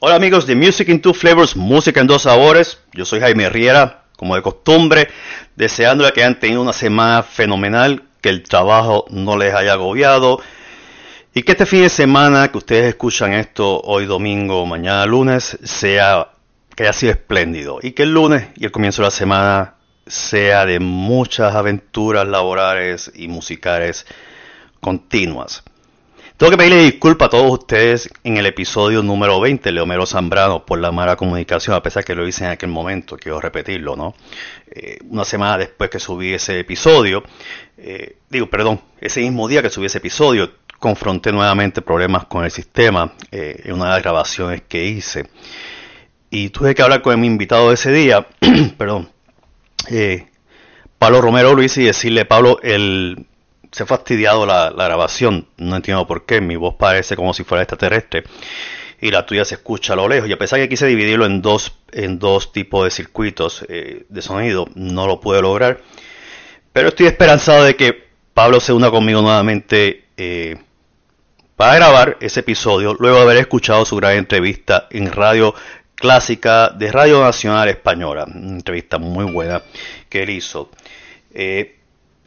Hola amigos de Music in Two Flavors, música en dos sabores. Yo soy Jaime Riera, como de costumbre, deseándole que hayan tenido una semana fenomenal, que el trabajo no les haya agobiado y que este fin de semana que ustedes escuchan esto hoy domingo, mañana lunes, sea que haya sido espléndido y que el lunes y el comienzo de la semana sea de muchas aventuras laborales y musicales continuas. Tengo que pedirle disculpas a todos ustedes en el episodio número 20, Leomero Zambrano, por la mala comunicación, a pesar que lo hice en aquel momento, quiero repetirlo, ¿no? Eh, una semana después que subí ese episodio, eh, digo, perdón, ese mismo día que subí ese episodio, confronté nuevamente problemas con el sistema eh, en una de las grabaciones que hice. Y tuve que hablar con mi invitado de ese día, perdón, Pablo Romero Luis, y decirle, Pablo, el se ha fastidiado la, grabación. No entiendo por qué. Mi voz parece como si fuera extraterrestre. Y la tuya se escucha a lo lejos. Y a pesar que quise dividirlo en dos, en dos tipos de circuitos eh, de sonido, no lo pude lograr. Pero estoy esperanzado de que Pablo se una conmigo nuevamente eh, para grabar ese episodio. Luego de haber escuchado su gran entrevista en radio clásica de Radio Nacional Española. Una entrevista muy buena que él hizo. Eh,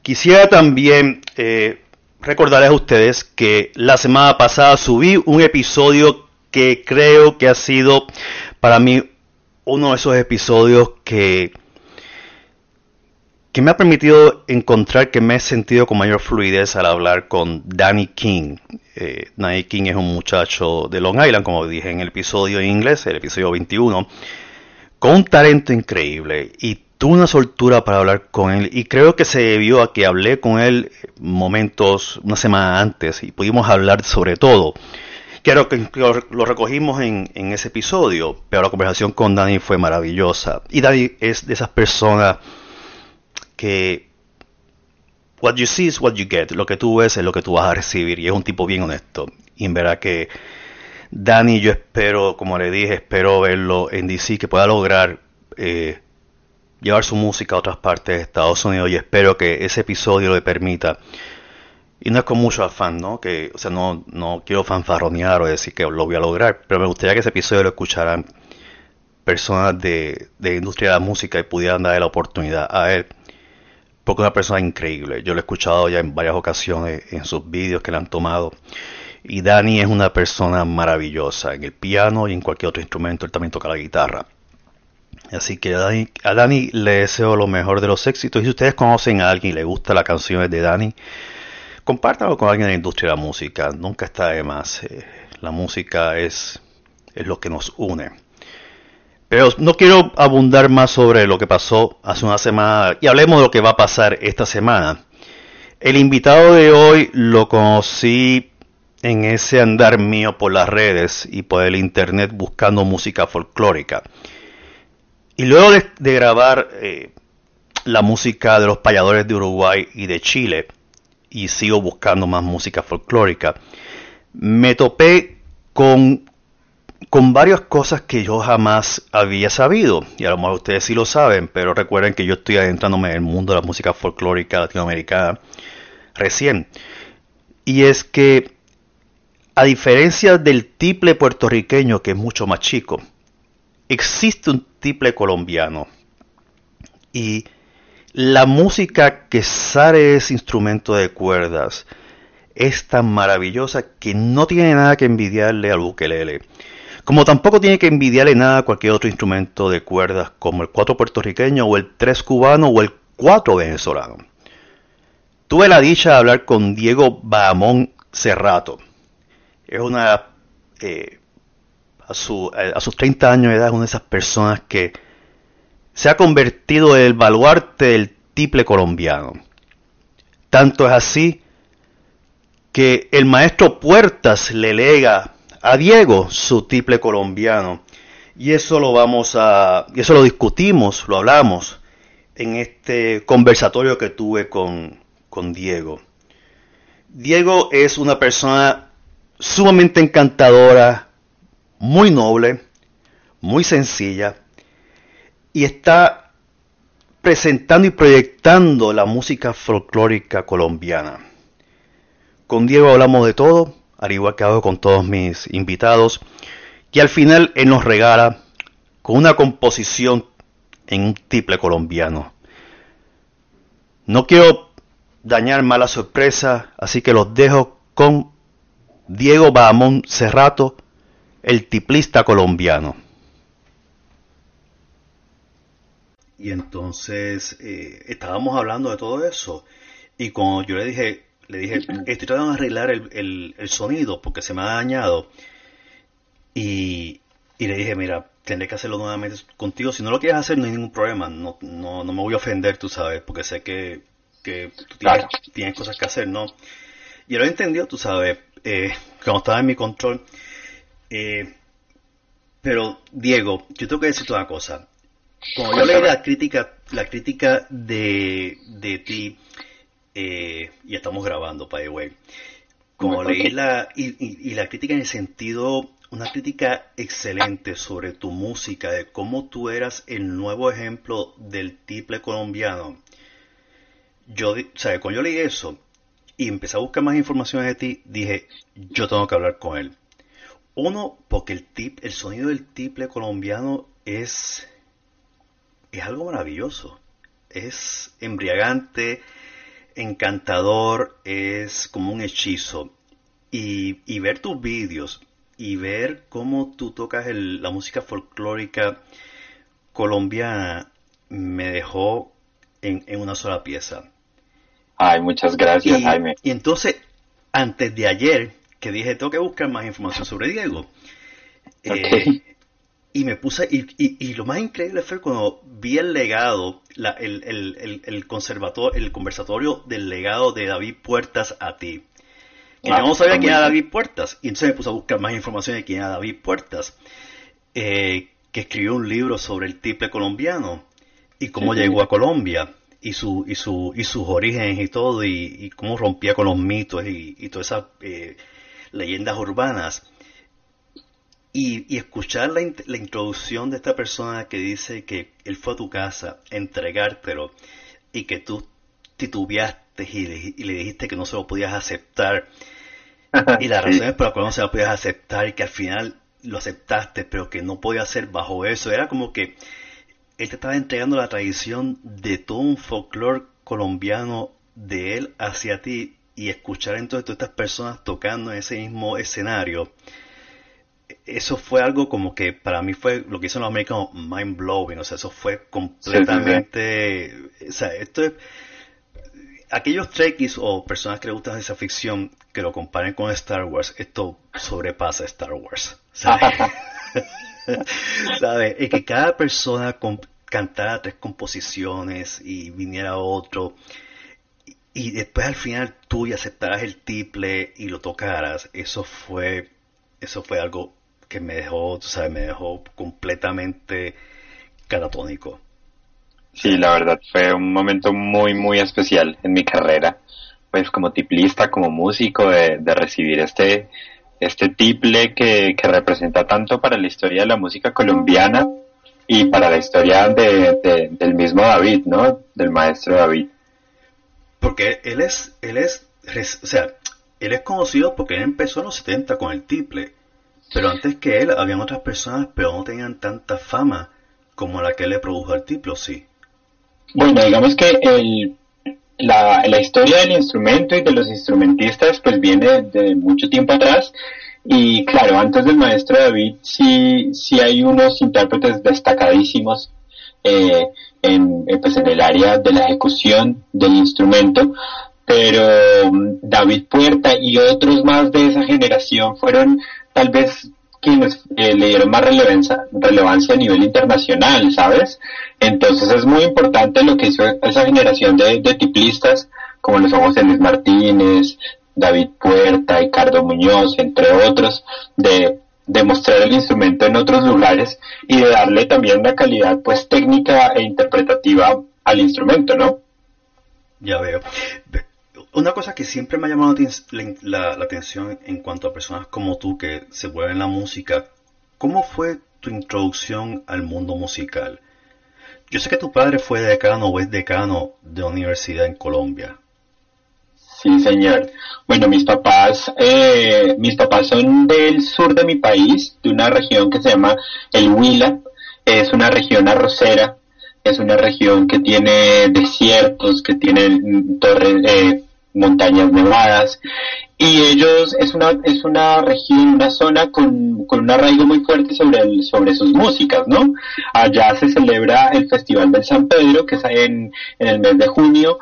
Quisiera también eh, recordarles a ustedes que la semana pasada subí un episodio que creo que ha sido para mí uno de esos episodios que, que me ha permitido encontrar que me he sentido con mayor fluidez al hablar con Danny King. Eh, Danny King es un muchacho de Long Island, como dije en el episodio en inglés, el episodio 21, con un talento increíble y tuve una soltura para hablar con él y creo que se debió a que hablé con él momentos, una semana antes y pudimos hablar sobre todo. Quiero que lo, recogimos en, ese episodio, pero la conversación con Dani fue maravillosa. Y Dani es de esas personas que what you see is what you get. Lo que tú ves es lo que tú vas a recibir. Y es un tipo bien honesto. Y en verdad que Dani, yo espero, como le dije, espero verlo en DC, que pueda lograr eh, llevar su música a otras partes de Estados Unidos y espero que ese episodio le permita. Y no es con mucho afán, ¿no? Que, o sea, no, no quiero fanfarronear o decir que lo voy a lograr, pero me gustaría que ese episodio lo escucharan personas de, de industria de la música y pudieran darle la oportunidad a él. Porque es una persona increíble. Yo lo he escuchado ya en varias ocasiones en sus vídeos que le han tomado. Y Dani es una persona maravillosa en el piano y en cualquier otro instrumento. Él también toca la guitarra. Así que a Dani, le deseo lo mejor de los éxitos. Y si ustedes conocen a alguien y le gusta las canciones de Dani, compártanlo con alguien de la industria de la música. Nunca está de más. Eh, la música es, es lo que nos une. Pero no quiero abundar más sobre lo que pasó hace una semana y hablemos de lo que va a pasar esta semana. El invitado de hoy lo conocí en ese andar mío por las redes y por el internet buscando música folclórica. Y luego de, grabar eh, la música de los payadores de Uruguay y de Chile, y sigo buscando más música folclórica, me topé con, con varias cosas que yo jamás había sabido. Y a lo mejor ustedes sí lo saben, pero recuerden que yo estoy adentrándome en el mundo de la música folclórica latinoamericana recién. Y es que, a diferencia del tiple puertorriqueño, que es mucho más chico, existe un tiple colombiano y la música que sale ese instrumento de cuerdas es tan maravillosa que no tiene nada que envidiarle al ukelele. Como tampoco tiene que envidiarle nada a cualquier otro instrumento de cuerdas como el cuatro puertorriqueño o el tres cubano o el cuatro venezolano. Tuve la dicha de hablar con Diego Bahamón Cerrato. Es una eh, a, sus 30 años de edad es una de esas personas que se ha convertido en el baluarte del tiple colombiano. Tanto es así que el maestro Puertas le lega a Diego, su tiple colombiano. Y eso lo vamos a, y eso lo discutimos, lo hablamos en este conversatorio que tuve con, con Diego. Diego es una persona sumamente encantadora, muy noble, muy sencilla, y está presentando y proyectando la música folclórica colombiana. Con Diego hablamos de todo, al igual que hago con todos mis invitados, y al final él nos regala con una composición en un triple colombiano. No quiero dañar mala sorpresa, así que los dejo con Diego Bahamón Cerrato, el tiplista colombiano. Y entonces eh, estábamos hablando de todo eso. Y cuando yo le dije, le dije, estoy tratando de arreglar el, sonido porque se me ha dañado. Y, le dije, mira, tendré que hacerlo nuevamente contigo. Si no lo quieres hacer, no hay ningún problema. No, no, no me voy a ofender, tú sabes, porque sé que, que tú tienes, cosas que hacer, ¿no? Y él lo entendió, tú sabes, eh, como estaba en mi control. Eh, pero, Diego, yo tengo que decirte una cosa. Como yo leí la crítica, la crítica de, de ti, eh, y estamos grabando, by the way, como leí la, y, la crítica en el sentido, una crítica excelente sobre tu música, de cómo tú eras el nuevo ejemplo del tiple colombiano. Yo, ¿sabes? Cuando yo leí eso y empecé a buscar más información de ti, dije, yo tengo que hablar con él. Uno, porque el, tip, el sonido del tiple colombiano es es algo maravilloso. Es embriagante, encantador, es como un hechizo. Y, ver tus vídeos y ver cómo tú tocas la música folclórica colombiana me dejó en, una sola pieza. Ay, muchas gracias, Jaime. Y entonces, antes de ayer, que dije, tengo que buscar más información sobre Diego, eh, y me puse, y, y, lo más increíble fue cuando vi el legado, el, el, el, conservatorio, el conversatorio del legado de David Puertas a ti. Que yo ah, no sabía quién era David Puertas, y entonces me puse a buscar más información de quién era David Puertas, eh, que escribió un libro sobre el triple colombiano y cómo llegó a Colombia y su y su y sus orígenes y todo y, cómo rompía con los mitos y, y todas esas eh, leyendas urbanas y, escuchar la, la, introducción de esta persona que dice que él fue a tu casa a entregártelo y que tú titubeaste y le, dijiste que no se lo podías aceptar. y las razones por las cuales no se lo podías aceptar y que al final lo aceptaste, pero que no podía ser bajo eso. Era como que él te estaba entregando la tradición de todo un folclore colombiano de él hacia ti y escuchar entonces todas estas personas tocando en ese mismo escenario eso fue algo como que para mí fue lo que hizo los americanos mind blowing, o sea, eso fue completamente, o sea, esto es, aquellos trekkies o personas que les gusta esa ficción que lo comparen con Star Wars, esto sobrepasa Star Wars, ¿sabes? ¿Sabe? Y que cada persona cantara tres composiciones y viniera otro y después al final tú y aceptaras el triple y lo tocaras, eso fue eso fue algo que me dejó, tú sabes, me dejó completamente catatónico. Sí, la verdad fue un momento muy, muy especial en mi carrera, pues como tiplista, como músico, de, recibir este, este tiple que, representa tanto para la historia de la música colombiana y para la historia de, del mismo David, ¿no? Del maestro David. Porque él es, él es, o sea, él es conocido porque él empezó en los 70 con el tiple pero antes que él, habían otras personas, pero no tenían tanta fama como la que le produjo al tiplo, sí. Bueno, digamos que el, la, la, historia del instrumento y de los instrumentistas pues viene de mucho tiempo atrás y claro, antes del maestro David sí, sí hay unos intérpretes destacadísimos eh, en, pues en el área de la ejecución del instrumento, pero mm, David Puerta y otros más de esa generación fueron tal vez quienes eh, le dieron más relevancia, relevancia a nivel internacional, ¿sabes? Entonces es muy importante lo que hizo esa generación de, tiplistas, como los somos Luis Martínez, David Puerta, Ricardo Muñoz, entre otros, de demostrar el instrumento en otros lugares y de darle también una calidad pues técnica e interpretativa al instrumento, ¿no? Ya veo. Una cosa que siempre me ha llamado la, atención en cuanto a personas como tú que se vuelven la música, ¿cómo fue tu introducción al mundo musical? Yo sé que tu padre fue decano o es decano de universidad en Colombia. Sí, señor. Bueno, mis papás, eh, mis papás son del sur de mi país, de una región que se llama el Huila. Es una región arrocera, es una región que tiene desiertos, que tiene torres, eh, montañas nevadas y ellos es una es una región una zona con, con un arraigo muy fuerte sobre el, sobre sus músicas no allá se celebra el festival del San Pedro que es en, en el mes de junio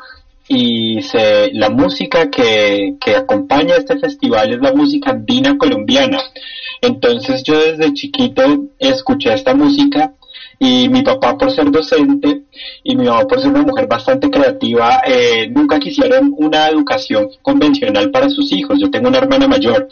y se, la música que, que acompaña este festival es la música andina colombiana entonces yo desde chiquito escuché esta música y mi papá por ser docente y mi mamá por ser una mujer bastante creativa, eh, nunca quisieron una educación convencional para sus hijos. Yo tengo una hermana mayor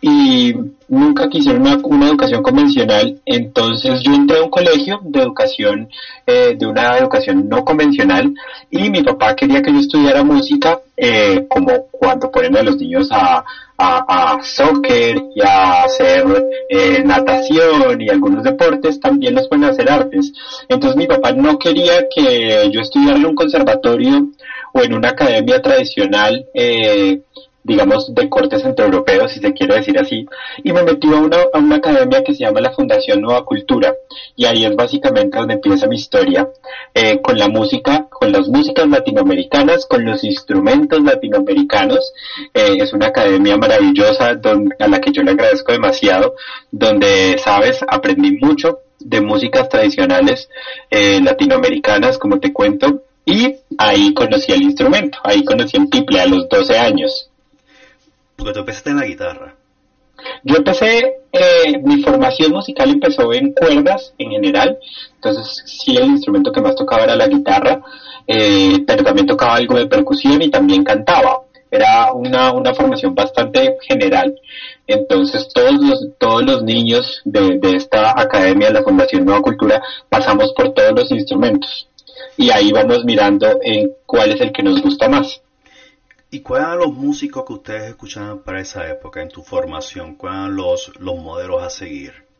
y nunca quisieron una, educación convencional, entonces yo entré a un colegio de educación, eh, de una educación no convencional, y mi papá quería que yo estudiara música, eh, como cuando ponen a los niños a, a, soccer y a hacer eh, natación y algunos deportes, también los pueden hacer artes. Entonces mi papá no quería que yo estudiara en un conservatorio o en una academia tradicional eh, digamos, de corte centroeuropeo, si se quiere decir así, y me metió a una, a una academia que se llama la Fundación Nueva Cultura, y ahí es básicamente donde empieza mi historia, eh, con la música, con las músicas latinoamericanas, con los instrumentos latinoamericanos, eh, es una academia maravillosa a la que yo le agradezco demasiado, donde, sabes, aprendí mucho de músicas tradicionales eh, latinoamericanas, como te cuento, y ahí conocí el instrumento, ahí conocí el tiple a los 12 años. Porque tú empezaste en la guitarra. Yo empecé, eh, mi formación musical empezó en cuerdas en general, entonces sí el instrumento que más tocaba era la guitarra, eh, pero también tocaba algo de percusión y también cantaba. Era una, una formación bastante general. Entonces todos los, todos los niños de, de esta academia, de la Fundación Nueva Cultura, pasamos por todos los instrumentos y ahí vamos mirando en cuál es el que nos gusta más. ¿Y cuáles eran los músicos que ustedes escuchaban para esa época en tu formación? ¿Cuáles eran los, los modelos a seguir?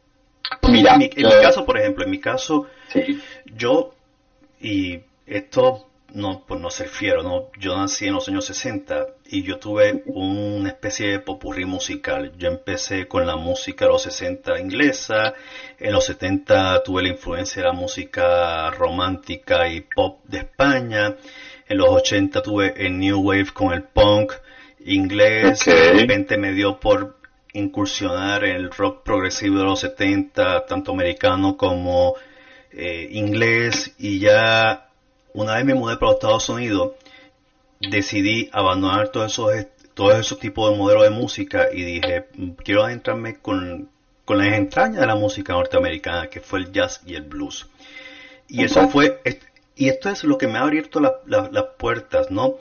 Mira, en mi, caso, por ejemplo, en mi caso, yo, y esto no por no ser fiero, ¿no? yo nací en los años 60 y yo tuve una especie de popurrí musical. Yo empecé con la música de los 60 inglesa, en los 70 tuve la influencia de la música romántica y pop de España, en los 80 tuve el New Wave con el punk inglés. De repente me dio por incursionar en el rock progresivo de los 70, tanto americano como eh, inglés. Y ya una vez me mudé para los Estados Unidos, decidí abandonar todos esos, todos esos tipos de modelos de música y dije, quiero adentrarme con, con las entrañas de la música norteamericana, que fue el jazz y el blues. Y eso fue, y esto es lo que me ha abierto las puertas, ¿no?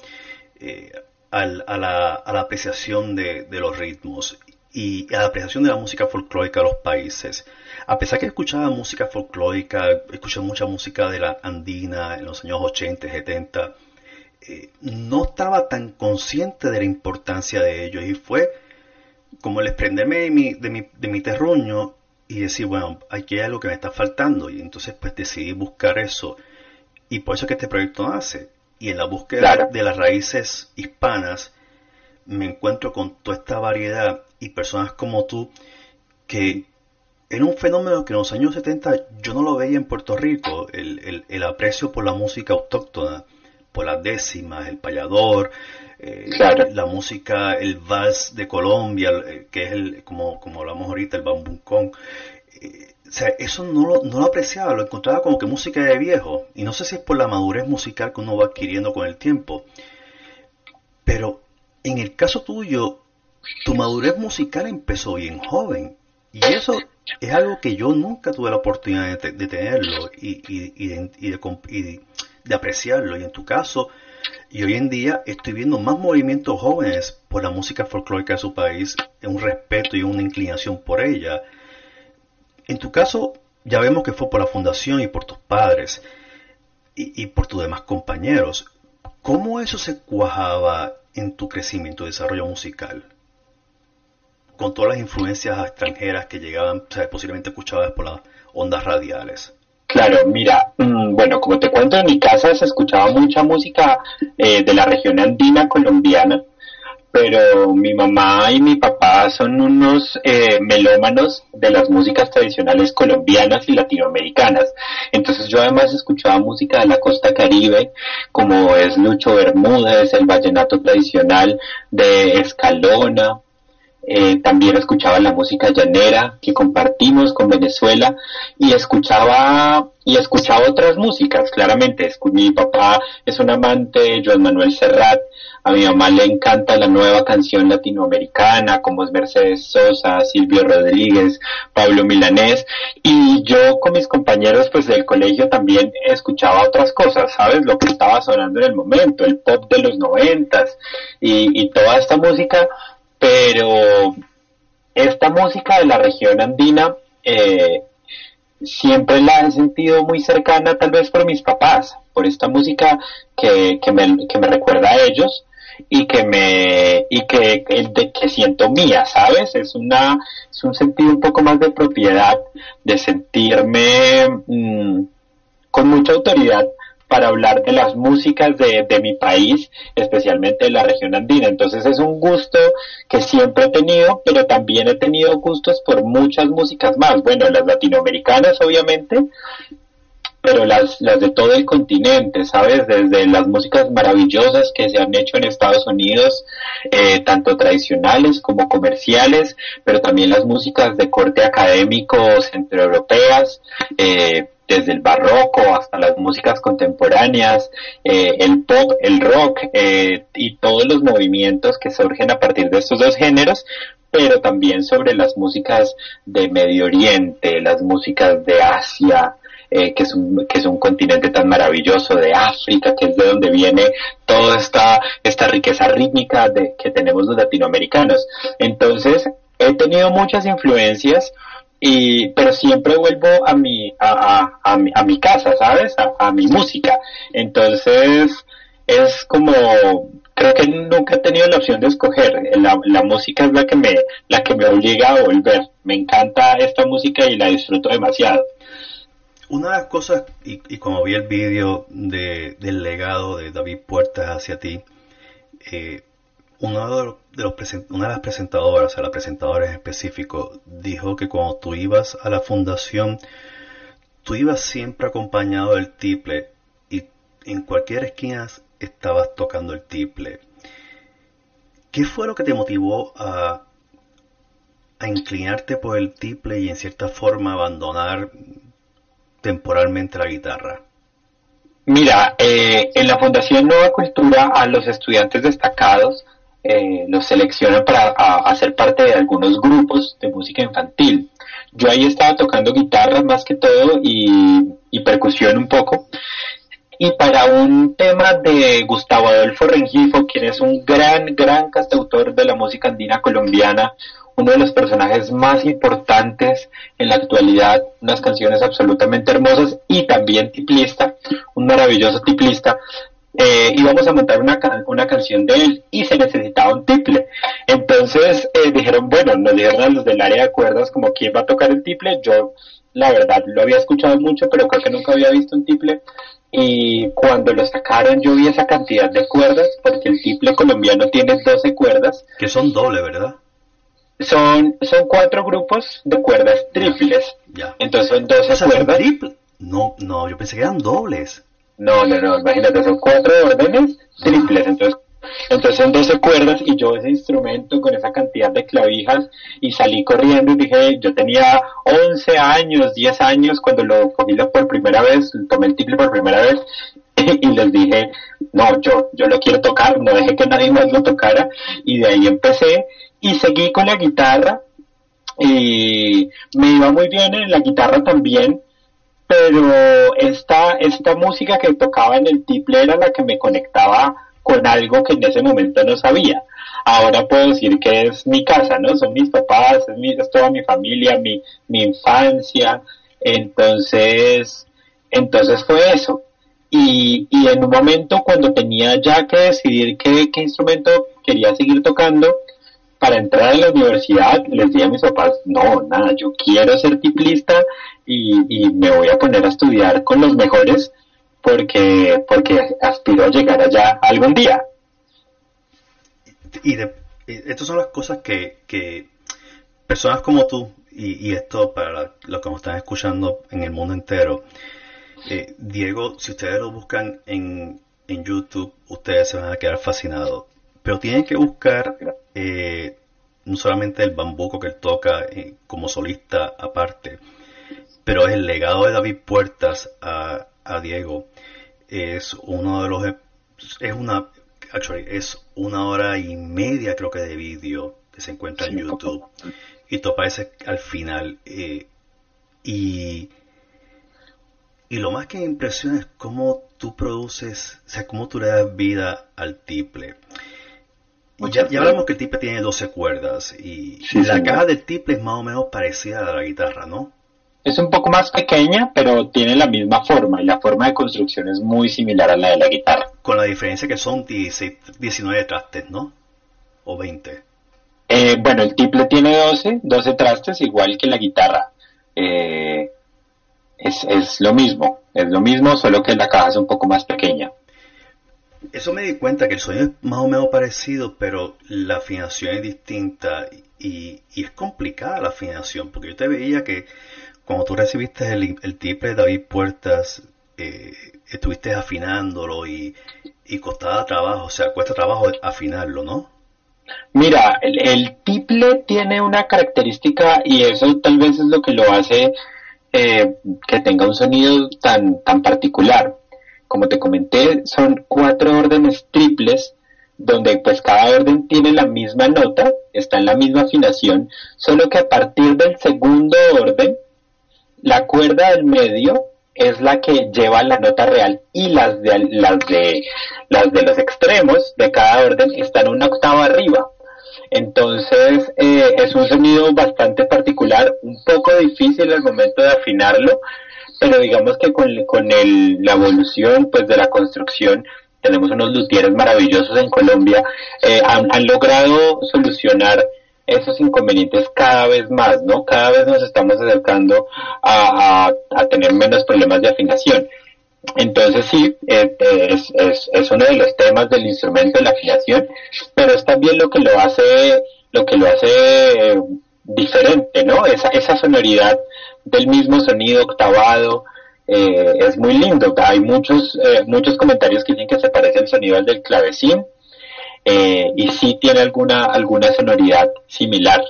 Eh, a, la, apreciación de, los ritmos y a la apreciación de la música folclórica de los países. A pesar que escuchaba música folclórica, escuché mucha música de la andina en los años 80, 70, eh, no estaba tan consciente de la importancia de ellos y fue como el desprenderme de mi, de mi, de mi terruño y decir, bueno, aquí hay algo que me está faltando y entonces pues decidí buscar eso y por eso es que este proyecto nace. Y en la búsqueda de las raíces hispanas me encuentro con toda esta variedad y personas como tú que era un fenómeno que en los años 70 yo no lo veía en Puerto Rico, el, el, aprecio por la música autóctona, por las décimas, el payador, eh, la música, el vals de Colombia, eh, que es el, como, como hablamos ahorita, el bambucón. Eh, o sea, eso no lo, no lo apreciaba, lo encontraba como que música de viejo. Y no sé si es por la madurez musical que uno va adquiriendo con el tiempo. Pero en el caso tuyo, tu madurez musical empezó bien joven. Y eso es algo que yo nunca tuve la oportunidad de, tenerlo y, y, de, y, de, apreciarlo. Y en tu caso, y hoy en día estoy viendo más movimientos jóvenes por la música folclórica de su país, un respeto y una inclinación por ella. En tu caso, ya vemos que fue por la fundación y por tus padres y, por tus demás compañeros. ¿Cómo eso se cuajaba en tu crecimiento y desarrollo musical? Con todas las influencias extranjeras que llegaban, posiblemente escuchadas por las ondas radiales. Claro, mira, mm, bueno, como te cuento, en mi casa se escuchaba mucha música eh, de la región andina colombiana pero mi mamá y mi papá son unos eh, melómanos de las músicas tradicionales colombianas y latinoamericanas. Entonces yo además escuchaba música de la costa caribe, como es Lucho Bermúdez, el vallenato tradicional de Escalona, eh, también escuchaba la música llanera que compartimos con Venezuela y escuchaba y escuchaba otras músicas, claramente. Mi papá es un amante de Joan Manuel Serrat, a mi mamá le encanta la nueva canción latinoamericana, como es Mercedes Sosa, Silvio Rodríguez, Pablo Milanés, y yo con mis compañeros pues del colegio también escuchaba otras cosas, ¿sabes? Lo que estaba sonando en el momento, el pop de los noventas y, toda esta música pero esta música de la región andina eh, siempre la he sentido muy cercana tal vez por mis papás, por esta música que, que, me, que me recuerda a ellos y que me y que, de, que siento mía, ¿sabes? Es una es un sentido un poco más de propiedad, de sentirme mm, con mucha autoridad para hablar de las músicas de, de, mi país, especialmente de la región andina. Entonces es un gusto que siempre he tenido, pero también he tenido gustos por muchas músicas más. Bueno, las latinoamericanas obviamente, pero las, las de todo el continente, ¿sabes? Desde las músicas maravillosas que se han hecho en Estados Unidos, eh, tanto tradicionales como comerciales, pero también las músicas de corte académico centroeuropeas, eh, desde el barroco hasta las músicas contemporáneas, eh, el pop, el rock eh, y todos los movimientos que surgen a partir de estos dos géneros, pero también sobre las músicas de Medio Oriente, las músicas de Asia, eh, que, es un, que es un continente tan maravilloso, de África, que es de donde viene toda esta, esta riqueza rítmica de, que tenemos los latinoamericanos. Entonces, he tenido muchas influencias, y pero siempre vuelvo a mi a, a, mi, a mi casa sabes a, mi música. Entonces es como creo que nunca he tenido la opción de escoger. La, la, música es la que me la que me obliga a volver. Me encanta esta música y la disfruto demasiado una de las cosas y, y como vi el vídeo de, del legado de David Puertas hacia ti eh, uno de los, una de las presentadoras, o sea, la presentadora en específico, dijo que cuando tú ibas a la fundación, tú ibas siempre acompañado del tiple y en cualquier esquina estabas tocando el tiple. ¿Qué fue lo que te motivó a, a inclinarte por el tiple y en cierta forma abandonar temporalmente la guitarra? Mira, eh, en la Fundación Nueva Cultura a los estudiantes destacados eh, los seleccionan para hacer parte de algunos grupos de música infantil. Yo ahí estaba tocando guitarra más que todo y, percusión un poco. Y para un tema de Gustavo Adolfo Rengifo, quien es un gran, gran cantautor de la música andina colombiana, uno de los personajes más importantes en la actualidad, unas canciones absolutamente hermosas y también tiplista, un maravilloso tiplista eh, íbamos a montar una, una canción de él y se necesitaba un tiple. Entonces eh, dijeron, bueno, nos dijeron a los del área de cuerdas como quién va a tocar el tiple. Yo, la verdad, lo había escuchado mucho, pero creo que nunca había visto un tiple. Y cuando lo sacaron, yo vi esa cantidad de cuerdas, porque el tiple colombiano tiene 12 cuerdas. Que son doble, ¿verdad? Son, son cuatro grupos de cuerdas triples. Ya. Entonces son 12 cuerdas. No, no, yo pensé que eran dobles. No, no, no, imagínate, son cuatro órdenes triples, entonces entonces son 12 cuerdas y yo ese instrumento con esa cantidad de clavijas y salí corriendo y dije, yo tenía 11 años, 10 años cuando lo cogí por primera vez, tomé el triple por primera vez y les dije, no, yo, yo lo quiero tocar, no dejé que nadie más lo tocara y de ahí empecé y seguí con la guitarra y me iba muy bien en la guitarra también pero esta, esta música que tocaba en el tiple era la que me conectaba con algo que en ese momento no sabía. Ahora puedo decir que es mi casa, ¿no? Son mis papás, es, mi, es toda mi familia, mi, mi infancia. Entonces, entonces fue eso. Y, y en un momento cuando tenía ya que decidir qué, qué instrumento quería seguir tocando, para entrar a la universidad les dije a mis papás, no, nada, yo quiero ser tiplista y, y me voy a poner a estudiar con los mejores porque, porque aspiro a llegar allá algún día. Y, de, estas son las cosas que, que personas como tú, y, y esto para los que nos están escuchando en el mundo entero, eh, Diego, si ustedes lo buscan en, en YouTube, ustedes se van a quedar fascinados. Pero tienen que buscar eh, no solamente el bambuco que él toca eh, como solista aparte, pero el legado de David Puertas a, a Diego es uno de los es una actually, es una hora y media creo que de vídeo que se encuentra en YouTube y tú apareces al final eh, y y lo más que me impresiona es cómo tú produces, o sea, cómo tú le das vida al tiple. Ya, ya, hablamos que el tiple tiene 12 cuerdas y la caja del tiple es más o menos parecida a la guitarra, ¿no? Es un poco más pequeña, pero tiene la misma forma y la forma de construcción es muy similar a la de la guitarra. Con la diferencia que son 16, 19 trastes, ¿no? O 20. Eh, bueno, el tiple tiene 12, 12 trastes, igual que la guitarra. Eh, es, es lo mismo, es lo mismo, solo que la caja es un poco más pequeña. Eso me di cuenta que el sonido es más o menos parecido, pero la afinación es distinta y, y es complicada la afinación, porque yo te veía que cuando tú recibiste el, el tiple de David Puertas, eh, estuviste afinándolo y, y costaba trabajo, o sea, cuesta trabajo afinarlo, ¿no? Mira, el, el tiple tiene una característica y eso tal vez es lo que lo hace eh, que tenga un sonido tan, tan particular. Como te comenté, son cuatro órdenes triples donde pues cada orden tiene la misma nota, está en la misma afinación, solo que a partir del segundo orden, la cuerda del medio es la que lleva la nota real y las de, las de, las de los extremos de cada orden están una octava arriba. Entonces eh, es un sonido bastante particular, un poco difícil al momento de afinarlo, pero digamos que con, con el, la evolución pues de la construcción tenemos unos luthieres maravillosos en Colombia, eh, han, logrado solucionar esos inconvenientes cada vez más, ¿no? Cada vez nos estamos acercando a, a, a tener menos problemas de afinación. Entonces sí, eh, es, es, es, uno de los temas del instrumento, la afinación, pero es también lo que lo hace, lo que lo hace eh, diferente, ¿no? Esa, esa sonoridad del mismo sonido octavado eh, es muy lindo. Hay muchos, eh, muchos comentarios que dicen que se parece el sonido al del clavecín eh, y sí tiene alguna, alguna sonoridad similar.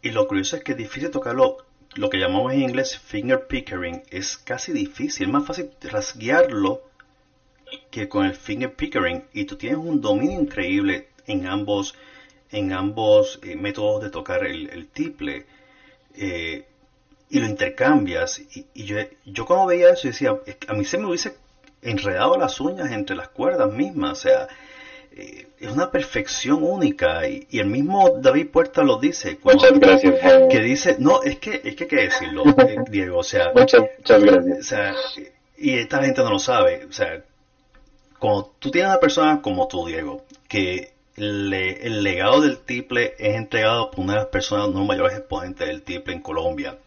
Y lo curioso es que es difícil tocarlo lo que llamamos en inglés finger pickering es casi difícil, es más fácil rasguearlo que con el finger pickering y tú tienes un dominio increíble en ambos en ambos métodos de tocar el, el tiple eh, y lo intercambias y, y, yo, yo cuando veía eso decía a mí se me hubiese enredado las uñas entre las cuerdas mismas o sea eh, es una perfección única y, y, el mismo David Puerta lo dice. Muchas gracias. Jaime. Que dice, no, es que es que hay que decirlo, eh, Diego, o sea, muchas, muchas gracias. O sea, y esta gente no lo sabe, o sea, cuando tú tienes una persona como tú, Diego, que le, el legado del triple es entregado por una de las personas no mayores exponentes del triple en Colombia,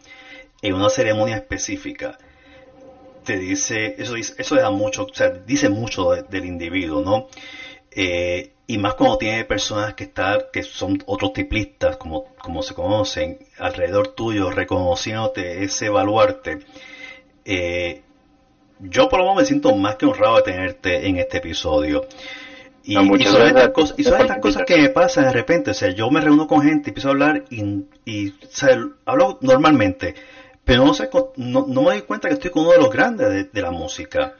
en una ceremonia específica, te dice, eso, eso da mucho, o sea, dice mucho de, del individuo, ¿no? Eh, y más cuando tiene personas que están, que son otros tiplistas, como, como se conocen, alrededor tuyo, reconociéndote ese baluarte. Eh, yo por lo menos me siento más que honrado de tenerte en este episodio. Y, no, y son estas, cosas, y son estas cosas que me pasan de repente. O sea, yo me reúno con gente, empiezo a hablar y, y o sea, hablo normalmente, pero no, sé, no, no, me doy cuenta que estoy con uno de los grandes de, de la música.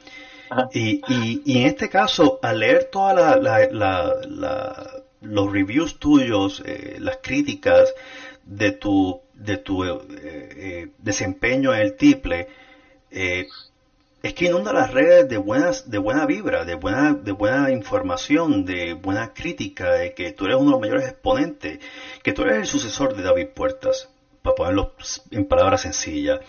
Y, y, y, en este caso, al leer todos la, la, la, los reviews tuyos, eh, las críticas de tu, de tu eh, eh, desempeño en el triple, eh, es que inunda las redes de buenas, de buena vibra, de buena, de buena información, de buena crítica, de que tú eres uno de los mayores exponentes, que tú eres el sucesor de David Puertas, para ponerlo en palabras sencillas.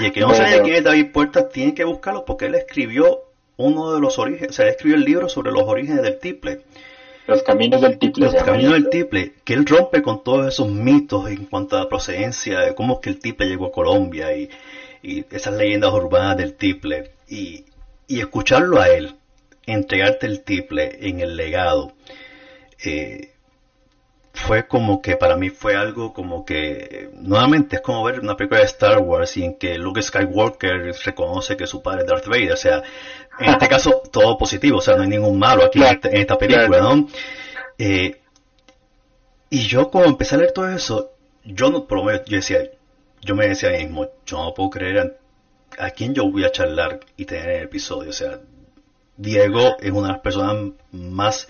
Y el que no sabe quién es David Puertas tiene que buscarlo porque él escribió uno de los orígenes, o sea, él escribió el libro sobre los orígenes del tiple. Los caminos del tiple. Los caminos del tiple, que él rompe con todos esos mitos en cuanto a la procedencia, de cómo es que el tiple llegó a Colombia y y esas leyendas urbanas del tiple y, escucharlo a él entregarte el tiple en el legado eh, fue como que para mí fue algo como que nuevamente es como ver una película de Star Wars y en que Luke Skywalker reconoce que su padre es Darth Vader o sea en este caso todo positivo o sea no hay ningún malo aquí en, este, esta película ¿no? Eh, y yo como empecé a leer todo eso yo no por lo menos yo decía yo me decía mismo, yo no puedo creer a, quién yo voy a charlar y tener el episodio. O sea, Diego es una de las personas más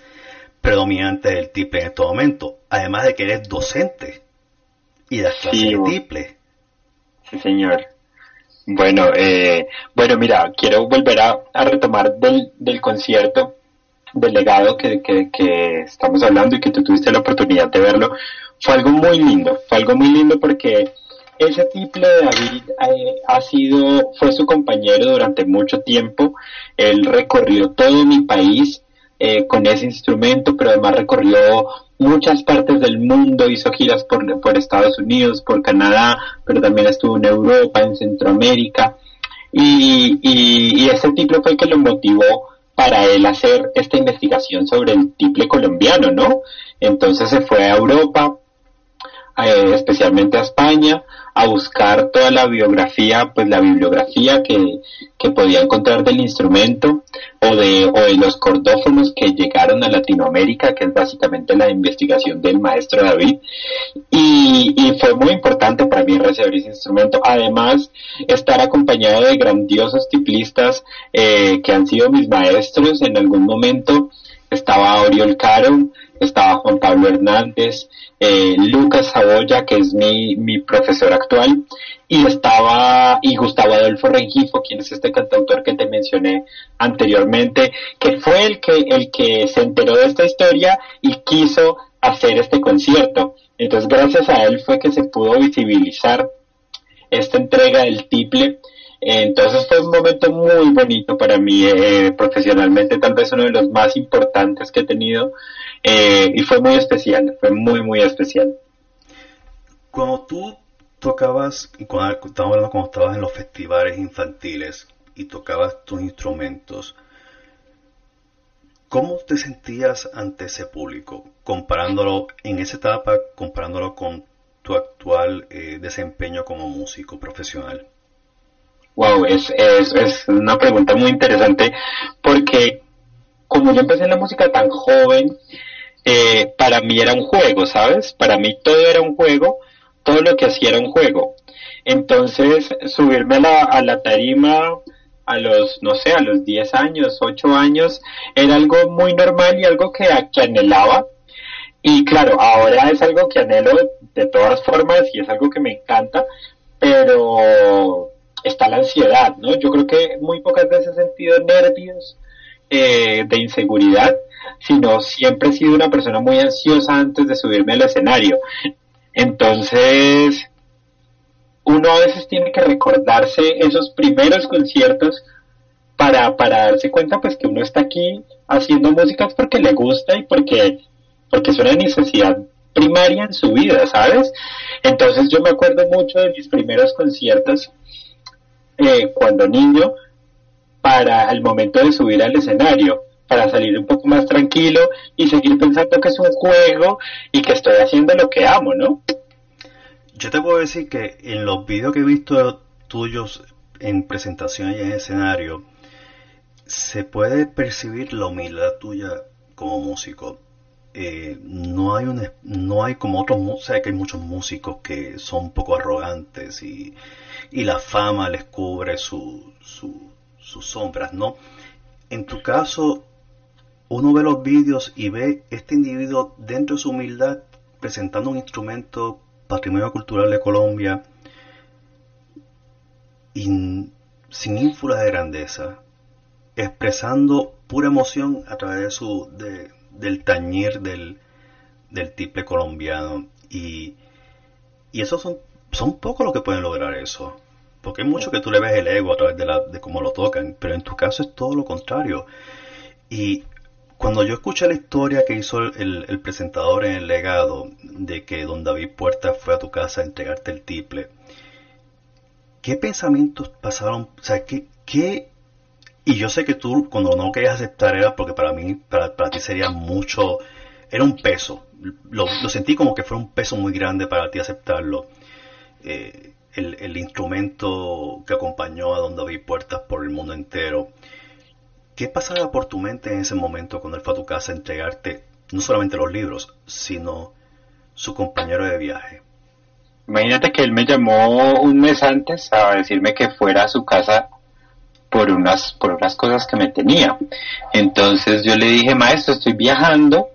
predominantes del tiple en este momento. Además de que eres docente y das clases de tiple. Sí, señor. Bueno, eh, bueno, mira, quiero volver a, retomar del, del, concierto del legado que, que, que, estamos hablando y que tú tuviste la oportunidad de verlo. Fue algo muy lindo, fue algo muy lindo porque ese tiple de David eh, ha sido, fue su compañero durante mucho tiempo. Él recorrió todo mi país eh, con ese instrumento, pero además recorrió muchas partes del mundo, hizo giras por, por Estados Unidos, por Canadá, pero también estuvo en Europa, en Centroamérica. Y, y, ese tiple fue el que lo motivó para él hacer esta investigación sobre el tiple colombiano, ¿no? Entonces se fue a Europa, eh, especialmente a España, a buscar toda la biografía, pues la bibliografía que, que podía encontrar del instrumento o de, o de los cordófonos que llegaron a Latinoamérica, que es básicamente la investigación del maestro David. Y, fue muy importante para mí recibir ese instrumento. Además, estar acompañado de grandiosos tiplistas eh, que han sido mis maestros en algún momento. Estaba Oriol Caro, estaba Juan Pablo Hernández, eh, Lucas Saboya, que es mi, mi profesor actual, y estaba, y Gustavo Adolfo Rengifo, quien es este cantautor que te mencioné anteriormente, que fue el que, el que se enteró de esta historia y quiso hacer este concierto. Entonces, gracias a él fue que se pudo visibilizar esta entrega del tiple. Entonces fue un momento muy bonito para mí eh, profesionalmente, tal vez uno de los más importantes que he tenido eh, y fue muy especial, fue muy, muy especial. Cuando tú tocabas, cuando, hablando cuando estabas en los festivales infantiles y tocabas tus instrumentos, ¿cómo te sentías ante ese público? Comparándolo en esa etapa, comparándolo con tu actual eh, desempeño como músico profesional. Wow, es, es, es una pregunta muy interesante porque como yo empecé en la música tan joven, eh, para mí era un juego, ¿sabes? Para mí todo era un juego, todo lo que hacía era un juego. Entonces, subirme a la, a la tarima a los, no sé, a los 10 años, 8 años, era algo muy normal y algo que, anhelaba. Y claro, ahora es algo que anhelo de todas formas y es algo que me encanta, pero está la ansiedad, ¿no? Yo creo que muy pocas veces he sentido nervios eh, de inseguridad sino siempre he sido una persona muy ansiosa antes de subirme al escenario. Entonces, uno a veces tiene que recordarse esos primeros conciertos para, para darse cuenta pues que uno está aquí haciendo música porque le gusta y porque, porque es una necesidad primaria en su vida, ¿sabes? Entonces yo me acuerdo mucho de mis primeros conciertos eh, cuando niño para el momento de subir al escenario para salir un poco más tranquilo y seguir pensando que es un juego y que estoy haciendo lo que amo, ¿no? Yo te puedo decir que en los vídeos que he visto tuyos en presentaciones y en escenario, se puede percibir la humildad tuya como músico. Eh, no hay un, no hay como otros sé que hay muchos músicos que son un poco arrogantes y, y la fama les cubre su, su, sus sombras no en tu caso uno ve los vídeos y ve este individuo dentro de su humildad presentando un instrumento patrimonio cultural de Colombia y sin ínfulas de grandeza, expresando pura emoción a través de su, del tañir del, del tiple colombiano. Y, y eso son, son pocos los que pueden lograr eso. Porque hay mucho que tú le ves el ego a través de, la, de cómo lo tocan, pero en tu caso es todo lo contrario. Y cuando yo escuché la historia que hizo el, presentador en el legado de que don David Puerta fue a tu casa a entregarte el tiple, ¿qué pensamientos pasaron? O sea, ¿qué, y yo sé que tú cuando no querías aceptar era porque para mí, para, para ti sería mucho, era un peso. Lo, sentí como que fue un peso muy grande para ti aceptarlo. Eh, el, el, instrumento que acompañó a Don David Puertas por el mundo entero. ¿Qué pasaba por tu mente en ese momento cuando él fue a tu casa a entregarte no solamente los libros, sino su compañero de viaje? Imagínate que él me llamó un mes antes a decirme que fuera a su casa por unas, por unas cosas que me tenía. Entonces yo le dije, maestro, estoy viajando.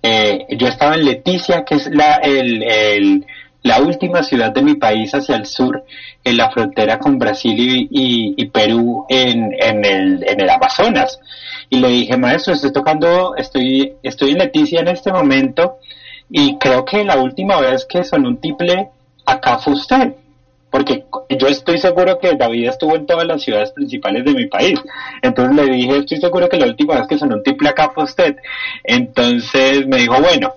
Eh, yo estaba en Leticia, que es la, el, la última ciudad de mi país hacia el sur, en la frontera con Brasil y, Perú, en, el, en el Amazonas. Y le dije, maestro, estoy tocando, estoy, estoy en Leticia en este momento y creo que la última vez que sonó un tiple acá fue usted porque yo estoy seguro que David estuvo en todas las ciudades principales de mi país. Entonces le dije, estoy seguro que la última vez que sonó un triple acá fue usted. Entonces me dijo, bueno,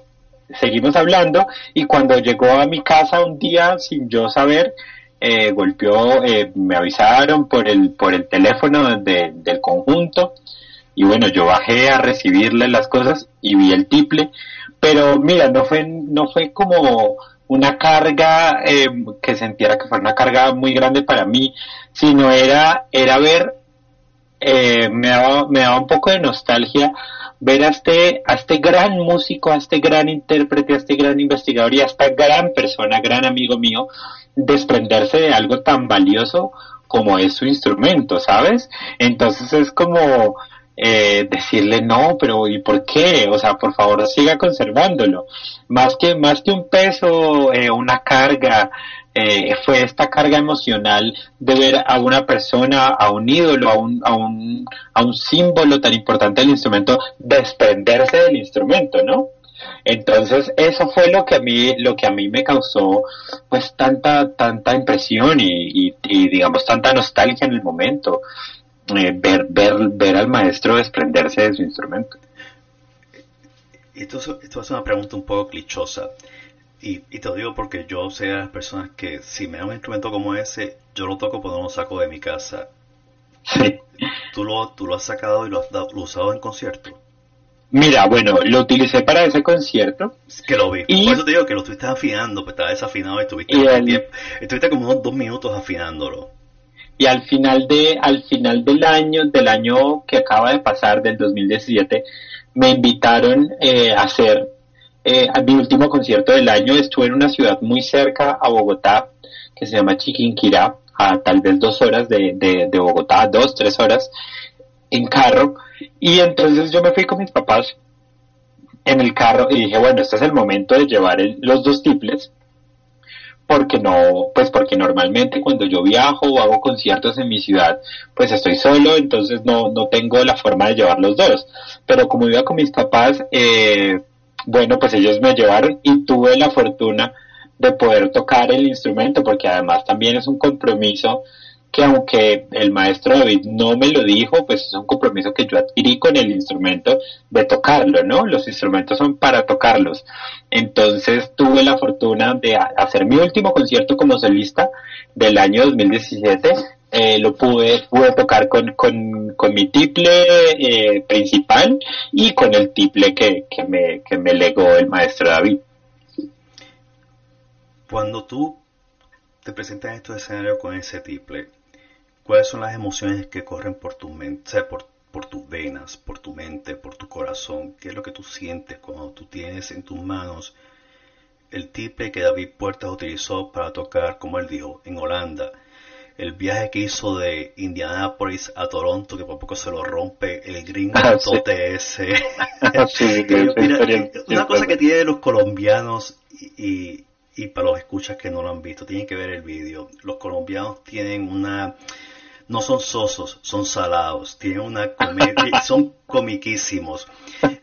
seguimos hablando y cuando llegó a mi casa un día sin yo saber, eh, golpeó, eh, me avisaron por el, por el teléfono del conjunto y bueno, yo bajé a recibirle las cosas y vi el triple, pero mira, no fue, no fue como una carga eh, que sentiera que fuera una carga muy grande para mí, sino era, era ver, eh, me, daba, me daba un poco de nostalgia ver a este, a este gran músico, a este gran intérprete, a este gran investigador y a esta gran persona, gran amigo mío, desprenderse de algo tan valioso como es su instrumento, ¿sabes? Entonces es como, eh, decirle no, pero ¿y por qué? O sea, por favor, siga conservándolo. Más que, más que un peso, eh, una carga, eh, fue esta carga emocional de ver a una persona, a un ídolo, a un, a un, a un símbolo tan importante del instrumento, desprenderse del instrumento, ¿no? Entonces, eso fue lo que a mí, lo que a mí me causó, pues, tanta, tanta impresión y, digamos, tanta nostalgia en el momento. Eh, ver, ver, ver al maestro desprenderse de su instrumento. Esto, esto ser una pregunta un poco clichosa. Y, te lo digo porque yo sé a las personas que si me da un instrumento como ese, yo lo toco pero no lo saco de mi casa. Sí. ¿Tú lo, tú lo has sacado y lo has usado en concierto? Mira, bueno, lo utilicé para ese concierto. Que lo vi. Por eso te digo que lo estuviste afinando, pues estaba desafinado y estuviste, estuviste como unos dos minutos afinándolo y al final de al final del año del año que acaba de pasar del 2017 me invitaron eh, a hacer eh, mi último concierto del año. Estuve en una ciudad muy cerca a Bogotá que se llama Chiquinquirá a tal vez dos horas de, de, Bogotá dos tres horas en carro. Y entonces yo me fui con mis papás en el carro y dije bueno este es el momento de llevar los dos tiples porque no, pues porque normalmente cuando yo viajo o hago conciertos en mi ciudad, pues estoy solo, entonces no, no tengo la forma de llevar los dos. Pero como iba con mis papás, eh, bueno, pues ellos me llevaron y tuve la fortuna de poder tocar el instrumento, porque además también es un compromiso que aunque el maestro David no me lo dijo, pues es un compromiso que yo adquirí con el instrumento de tocarlo, ¿no? Los instrumentos son para tocarlos. Entonces tuve la fortuna de hacer mi último concierto como solista del año 2017. Eh, lo pude, pude tocar con, con, con mi tiple eh, principal y con el tiple que, que, me, que me legó el maestro David. Cuando tú te presentas en estos escenarios con ese tiple, ¿Cuáles son las emociones que corren por tu mente, por, por tus venas, por tu mente, por tu corazón? ¿Qué es lo que tú sientes cuando tú tienes en tus manos el tiple que David Puertas utilizó para tocar, como él dijo, en Holanda? El viaje que hizo de Indianapolis a Toronto, que por poco se lo rompe el gringo ah, ese. una cosa que tienen los colombianos y, y para los escuchas que no lo han visto, tienen que ver el vídeo. Los colombianos tienen una no son sosos, son salados, tienen una comedia, son comiquísimos.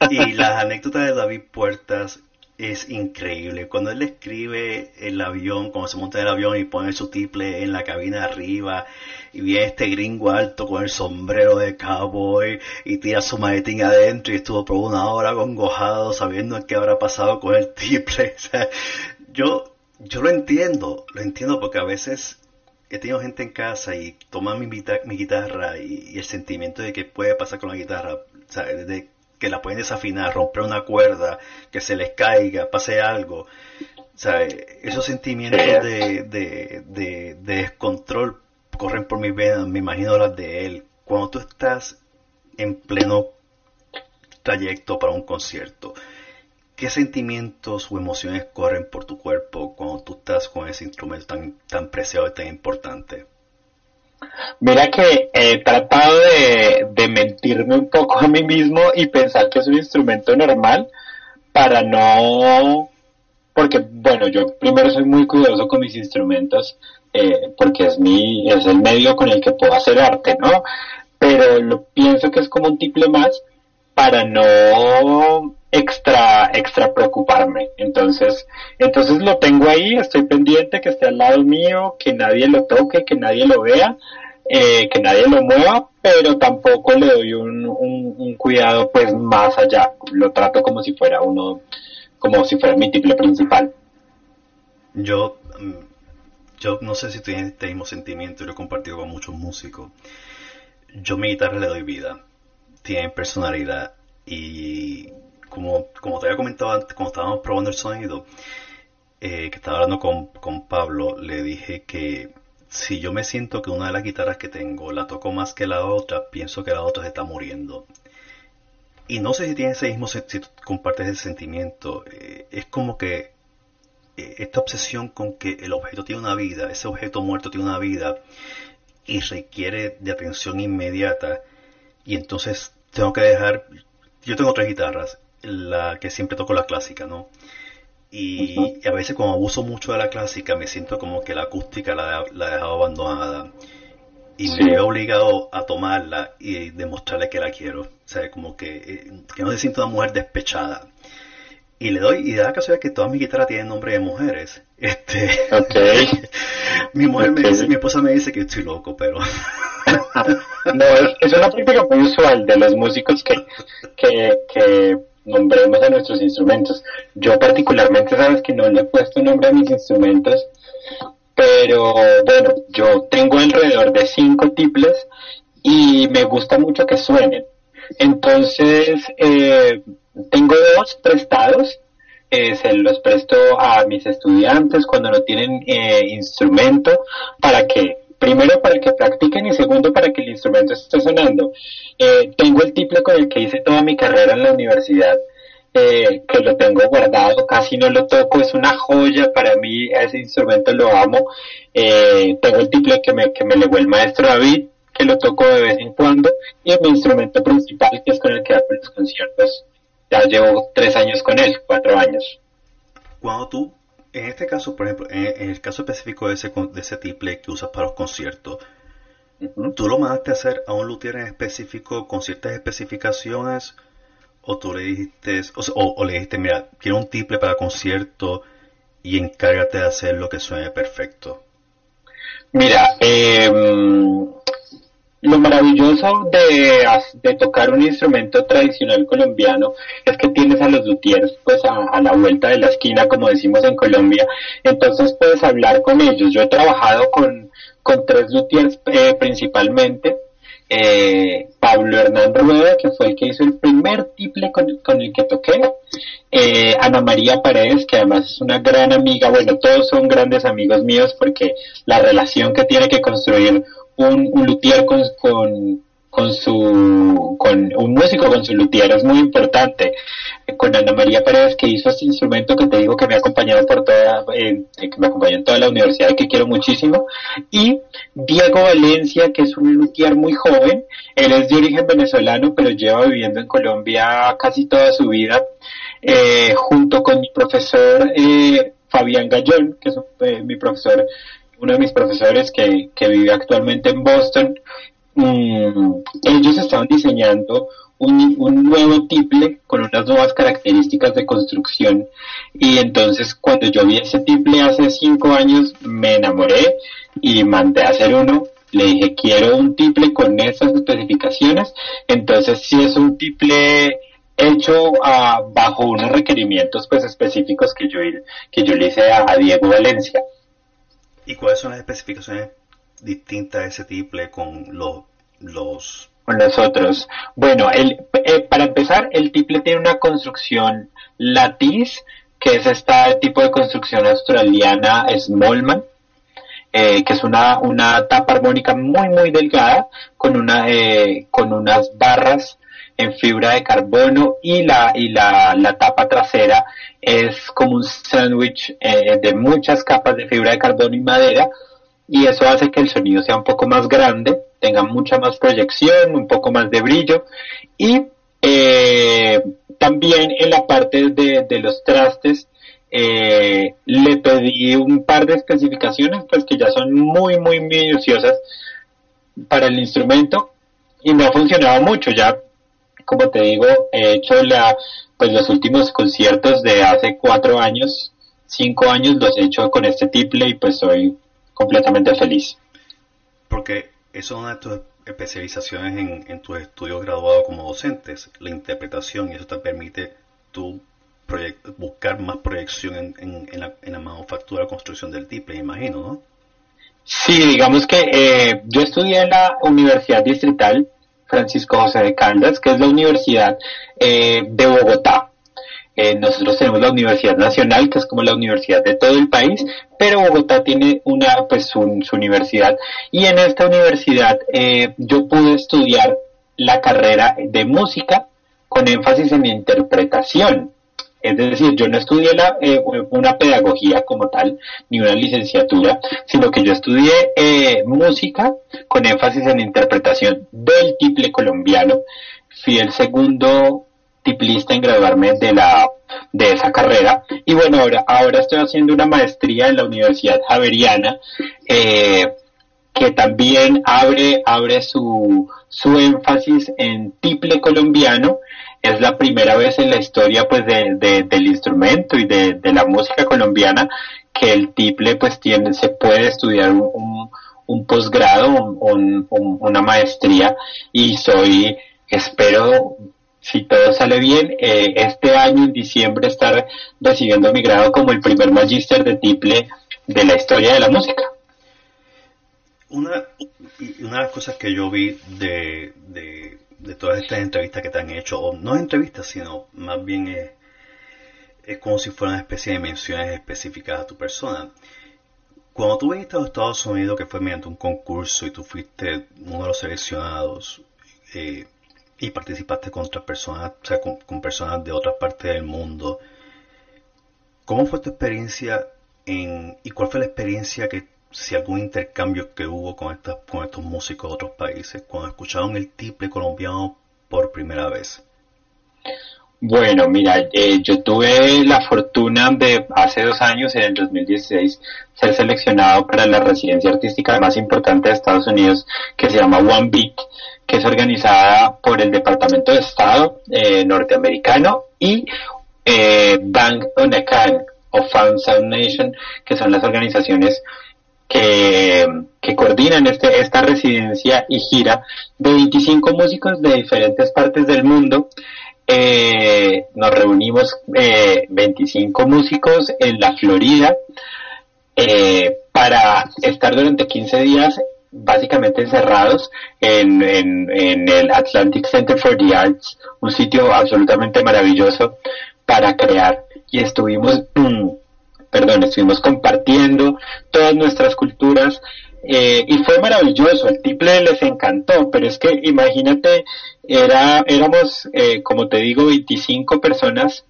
Y las anécdotas de David Puertas es increíble. Cuando él escribe el avión, cuando se monta en el avión y pone su tiple en la cabina arriba, y viene este gringo alto con el sombrero de cowboy y tira su maletín adentro y estuvo por una hora congojado sabiendo qué habrá pasado con el tiple. yo, yo lo entiendo, lo entiendo porque a veces he tenido gente en casa y toman mi, guitarra y, el sentimiento de que puede pasar con la guitarra, de que la pueden desafinar, romper una cuerda, que se les caiga, pase algo. O esos sentimientos de, de, de, descontrol corren por mis venas, me imagino las de él. Cuando tú estás en pleno trayecto para un concierto, ¿qué sentimientos o emociones corren por tu cuerpo cuando tú estás con ese instrumento tan, preciado y tan importante? Mira que he tratado de, mentirme un poco a mí mismo y pensar que es un instrumento normal para no, porque bueno, yo primero soy muy cuidadoso con mis instrumentos eh, porque es mi, es el medio con el que puedo hacer arte, ¿no? Pero lo pienso que es como un tiple más para no extra extra preocuparme. Entonces entonces lo tengo ahí estoy pendiente que esté al lado mío que nadie lo toque que nadie lo vea eh, que nadie lo mueva pero tampoco le doy un, un, cuidado pues más allá. Lo trato como si fuera uno como si fuera mi tiple principal. Yo mm, yo no sé si tienes este mismo sentimiento lo he compartido con muchos músicos. Yo mi guitarra le doy vida tiene personalidad y como, como te había comentado antes, cuando estábamos probando el sonido, eh, que estaba hablando con, Pablo, le dije que si yo me siento que una de las guitarras que tengo la toco más que la otra, pienso que la otra se está muriendo. Y no sé si tienes ese mismo, si compartes ese sentimiento. Eh, es como que eh, esta obsesión con que el objeto tiene una vida, ese objeto muerto tiene una vida y requiere de atención inmediata. Y entonces tengo que dejar, yo tengo tres guitarras, la que siempre toco la clásica, ¿no? Y, a veces como abuso mucho de la clásica me siento como que la acústica la, la he dejado abandonada y me he obligado a tomarla y demostrarle que la quiero. O sea, como que, eh, que no se siento una mujer despechada. Y le doy, y da la casualidad que todas mis guitarras tienen nombre de mujeres. Este, mi mujer me dice, mi esposa me dice que estoy loco, pero no, es, una práctica muy usual de los músicos que, que, nombremos a nuestros instrumentos. Yo particularmente sabes que no le he puesto nombre a mis instrumentos, pero bueno, yo tengo alrededor de cinco tiples y me gusta mucho que suenen. Entonces, eh, tengo dos prestados, eh, se los presto a mis estudiantes cuando no tienen eh, instrumento para que primero para que practiquen y segundo para que el instrumento esté sonando. Eh, tengo el tiple con el que hice toda mi carrera en la universidad, eh, que lo tengo guardado, casi no lo toco, es una joya para mí, ese instrumento lo amo. Eh, tengo el tiple que me, que me legó el maestro David, que lo toco de vez en cuando, y mi instrumento principal, que es con el que hago los conciertos. Ya llevo tres años con él, cuatro años. Cuando tú en este caso, por ejemplo, en, el caso específico de ese, de ese tiple que usas para los conciertos, ¿tú lo mandaste a hacer a un luthier en específico con ciertas especificaciones? ¿O tú le dijiste, o, le dijiste, mira, quiero un tiple para concierto y encárgate de hacer lo que suene perfecto? Mira, eh, lo maravilloso de, tocar un instrumento tradicional colombiano es que tienes a los luthiers pues a, la vuelta de la esquina como decimos en Colombia. Entonces puedes hablar con ellos. Yo he trabajado con, con tres luthiers eh, principalmente. Eh, Pablo Hernán Rueda que fue el que hizo el primer tiple con, el que toqué. Eh, Ana María Paredes que además es una gran amiga. Bueno todos son grandes amigos míos porque la relación que tiene que construir un, un luthier con, con, su con un músico con su luthier es muy importante. Con Ana María Pérez que hizo este instrumento que te digo que me ha acompañado por toda eh, que me acompañó en toda la universidad que quiero muchísimo. Y Diego Valencia que es un luthier muy joven. Él es de origen venezolano pero lleva viviendo en Colombia casi toda su vida eh, junto con mi profesor eh, Fabián Gallón que es mi profesor uno de mis profesores que, que vive actualmente en Boston, mm, ellos estaban diseñando un, un, nuevo tiple con unas nuevas características de construcción. Y entonces cuando yo vi ese tiple hace cinco años me enamoré y mandé a hacer uno. Le dije quiero un tiple con esas especificaciones entonces si es un tiple hecho uh, bajo unos requerimientos pues específicos que yo que yo le hice a Diego Valencia ¿Y cuáles son las especificaciones distintas de ese tiple con los, los con los otros. Bueno, eh, para empezar, el tiple tiene una construcción latiz, que es este tipo de construcción australiana Smallman, eh, que es una, una tapa armónica muy muy delgada con una eh, con unas barras en fibra de carbono y la y la, la tapa trasera es como un sándwich eh, de muchas capas de fibra de carbono y madera y eso hace que el sonido sea un poco más grande, tenga mucha más proyección, un poco más de brillo y eh, también en la parte de, de los trastes eh, le pedí un par de especificaciones pues que ya son muy muy minuciosas para el instrumento y no ha funcionado mucho ya como te digo he hecho la pues los últimos conciertos de hace cuatro años cinco años los he hecho con este tiple y pues soy completamente feliz porque eso es una de tus especializaciones en, en tus estudios graduados como docentes la interpretación y eso te permite tu buscar más proyección en, en, en, la, en, la, manufactura construcción del tiple, imagino, ¿no? Sí, digamos que eh, yo estudié en la Universidad Distrital Francisco José de Caldas, que es la Universidad eh, de Bogotá. Eh, nosotros tenemos la Universidad Nacional, que es como la universidad de todo el país, pero Bogotá tiene una, pues, su, universidad. Y en esta universidad eh, yo pude estudiar la carrera de música con énfasis en interpretación. Es decir, yo no estudié la, eh, una pedagogía como tal, ni una licenciatura, sino que yo estudié eh, música con énfasis en interpretación del tiple colombiano. Fui el segundo tiplista en graduarme de la de esa carrera y bueno ahora ahora estoy haciendo una maestría en la Universidad Javeriana eh, que también abre abre su su énfasis en tiple colombiano es la primera vez en la historia pues de, de, del instrumento y de, de, la música colombiana que el tiple pues tiene se puede estudiar un, un posgrado un, un, una maestría. Y soy espero si todo sale bien eh, este año en diciembre estar recibiendo mi grado como el primer magíster de tiple de la historia de la música. Una, una de que yo vi de, de de todas estas entrevistas que te han hecho, o no entrevistas, sino más bien es, es como si fueran especie de menciones específicas a tu persona. Cuando tú viniste a los Estados Unidos, que fue mediante un concurso y tú fuiste uno de los seleccionados eh, y participaste con otras personas, o sea, con, con personas de otras partes del mundo, ¿cómo fue tu experiencia en, y cuál fue la experiencia que si algún intercambio que hubo con, estas, con estos músicos de otros países cuando escucharon el tiple colombiano por primera vez? Bueno, mira, eh, yo tuve la fortuna de hace dos años, en el 2016, ser seleccionado para la residencia artística más importante de Estados Unidos, que se llama One Beat, que es organizada por el Departamento de Estado eh, norteamericano y eh, Bank on Account of Found Sound Nation, que son las organizaciones que, que coordinan este, esta residencia y gira de 25 músicos de diferentes partes del mundo. Eh, nos reunimos eh, 25 músicos en la Florida eh, para estar durante 15 días básicamente encerrados en, en, en, el Atlantic Center for the Arts, un sitio absolutamente maravilloso para crear. Y estuvimos perdón, estuvimos compartiendo todas nuestras culturas eh, y fue maravilloso, el tiple les encantó, pero es que imagínate, era, éramos, eh, como te digo, 25 personas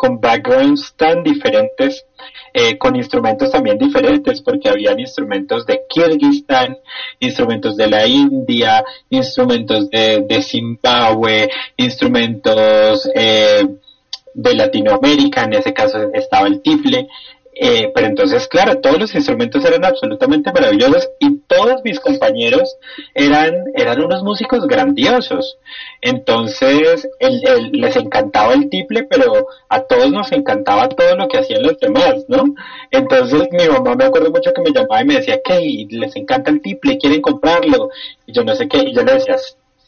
con backgrounds tan diferentes, eh, con instrumentos también diferentes, porque habían instrumentos de Kirguistán, instrumentos de la India, instrumentos de, de Zimbabue, instrumentos eh, de Latinoamérica, en ese caso estaba el tiple, Eh, pero entonces, claro, todos los instrumentos eran absolutamente maravillosos y todos mis compañeros eran, eran unos músicos grandiosos. Entonces, les encantaba el tiple, pero a todos nos encantaba todo lo que hacían los demás, ¿no? Entonces, mi mamá me acuerdo mucho que me llamaba y me decía, que les encanta el tiple, quieren comprarlo. Y yo no sé qué, y yo le decía,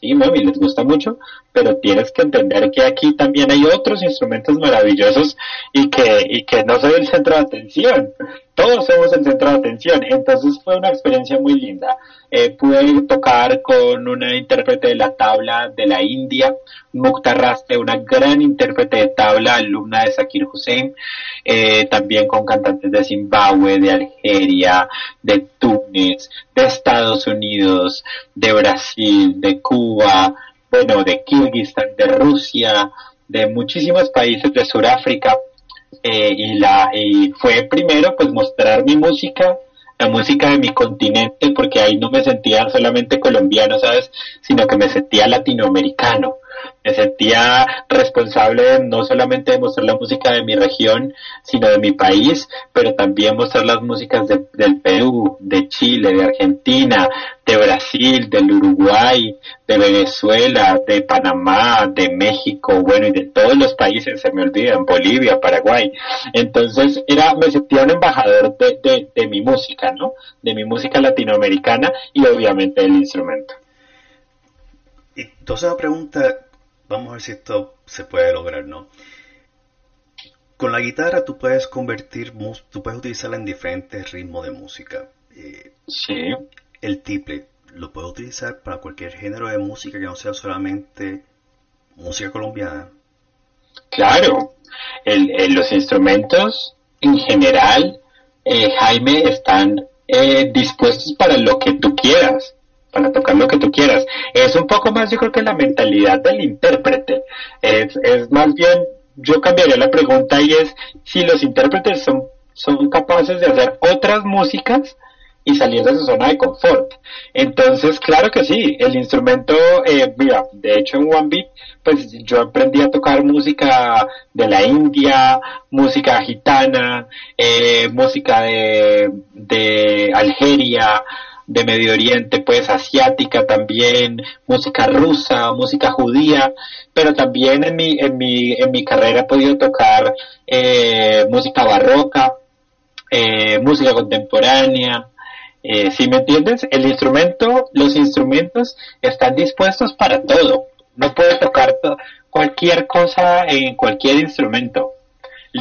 sí, mami, les gusta mucho, pero tienes que entender que aquí también hay otros instrumentos maravillosos y que, y que no soy el centro de atención. Todos somos el centro de atención. Entonces fue una experiencia muy linda. Eh, pude tocar con una intérprete de la tabla de la India, Mukta Raste, una gran intérprete de tabla, alumna de Zakir Hussein, eh, también con cantantes de Zimbabue, de Algeria, de Túnez, de Estados Unidos, de Brasil, de Cuba, bueno, de Kirguistán, de Rusia, de muchísimos países de Sudáfrica. Eh, y, la, y fue primero pues mostrar mi música, la música de mi continente, porque ahí no me sentía solamente colombiano, ¿sabes? Sino que me sentía latinoamericano me sentía responsable no solamente de mostrar la música de mi región, sino de mi país, pero también mostrar las músicas del Perú, de Chile, de Argentina, de Brasil, del Uruguay, de Venezuela, de Panamá, de México, bueno, y de todos los países, se me olvidan, Bolivia, Paraguay. Entonces, era, me sentía un embajador de, de mi música, ¿no? De mi música latinoamericana y obviamente del instrumento. Entonces la pregunta, vamos a ver si esto se puede lograr, ¿no? Con la guitarra tú puedes convertir, tú puedes utilizarla en diferentes ritmos de música. Eh, sí. El tiple, lo puedes utilizar para cualquier género de música que no sea solamente música colombiana. Claro, los instrumentos en general, eh, Jaime, están eh, dispuestos para lo que tú quieras para tocar lo que tú quieras. Es un poco más, yo creo que la mentalidad del intérprete. Es, es más bien, yo cambiaría la pregunta y es si los intérpretes son, son capaces de hacer otras músicas y salir de su zona de confort. Entonces, claro que sí, el instrumento, eh, mira, de hecho en One Beat, pues yo aprendí a tocar música de la India, música gitana, eh, música de, de Algeria, de Medio Oriente, pues asiática también, música rusa, música judía, pero también en mi, en mi, en mi carrera he podido tocar eh, música barroca, eh, música contemporánea. Eh, si me entiendes, el instrumento, los instrumentos están dispuestos para todo. No puedo tocar cualquier cosa en cualquier instrumento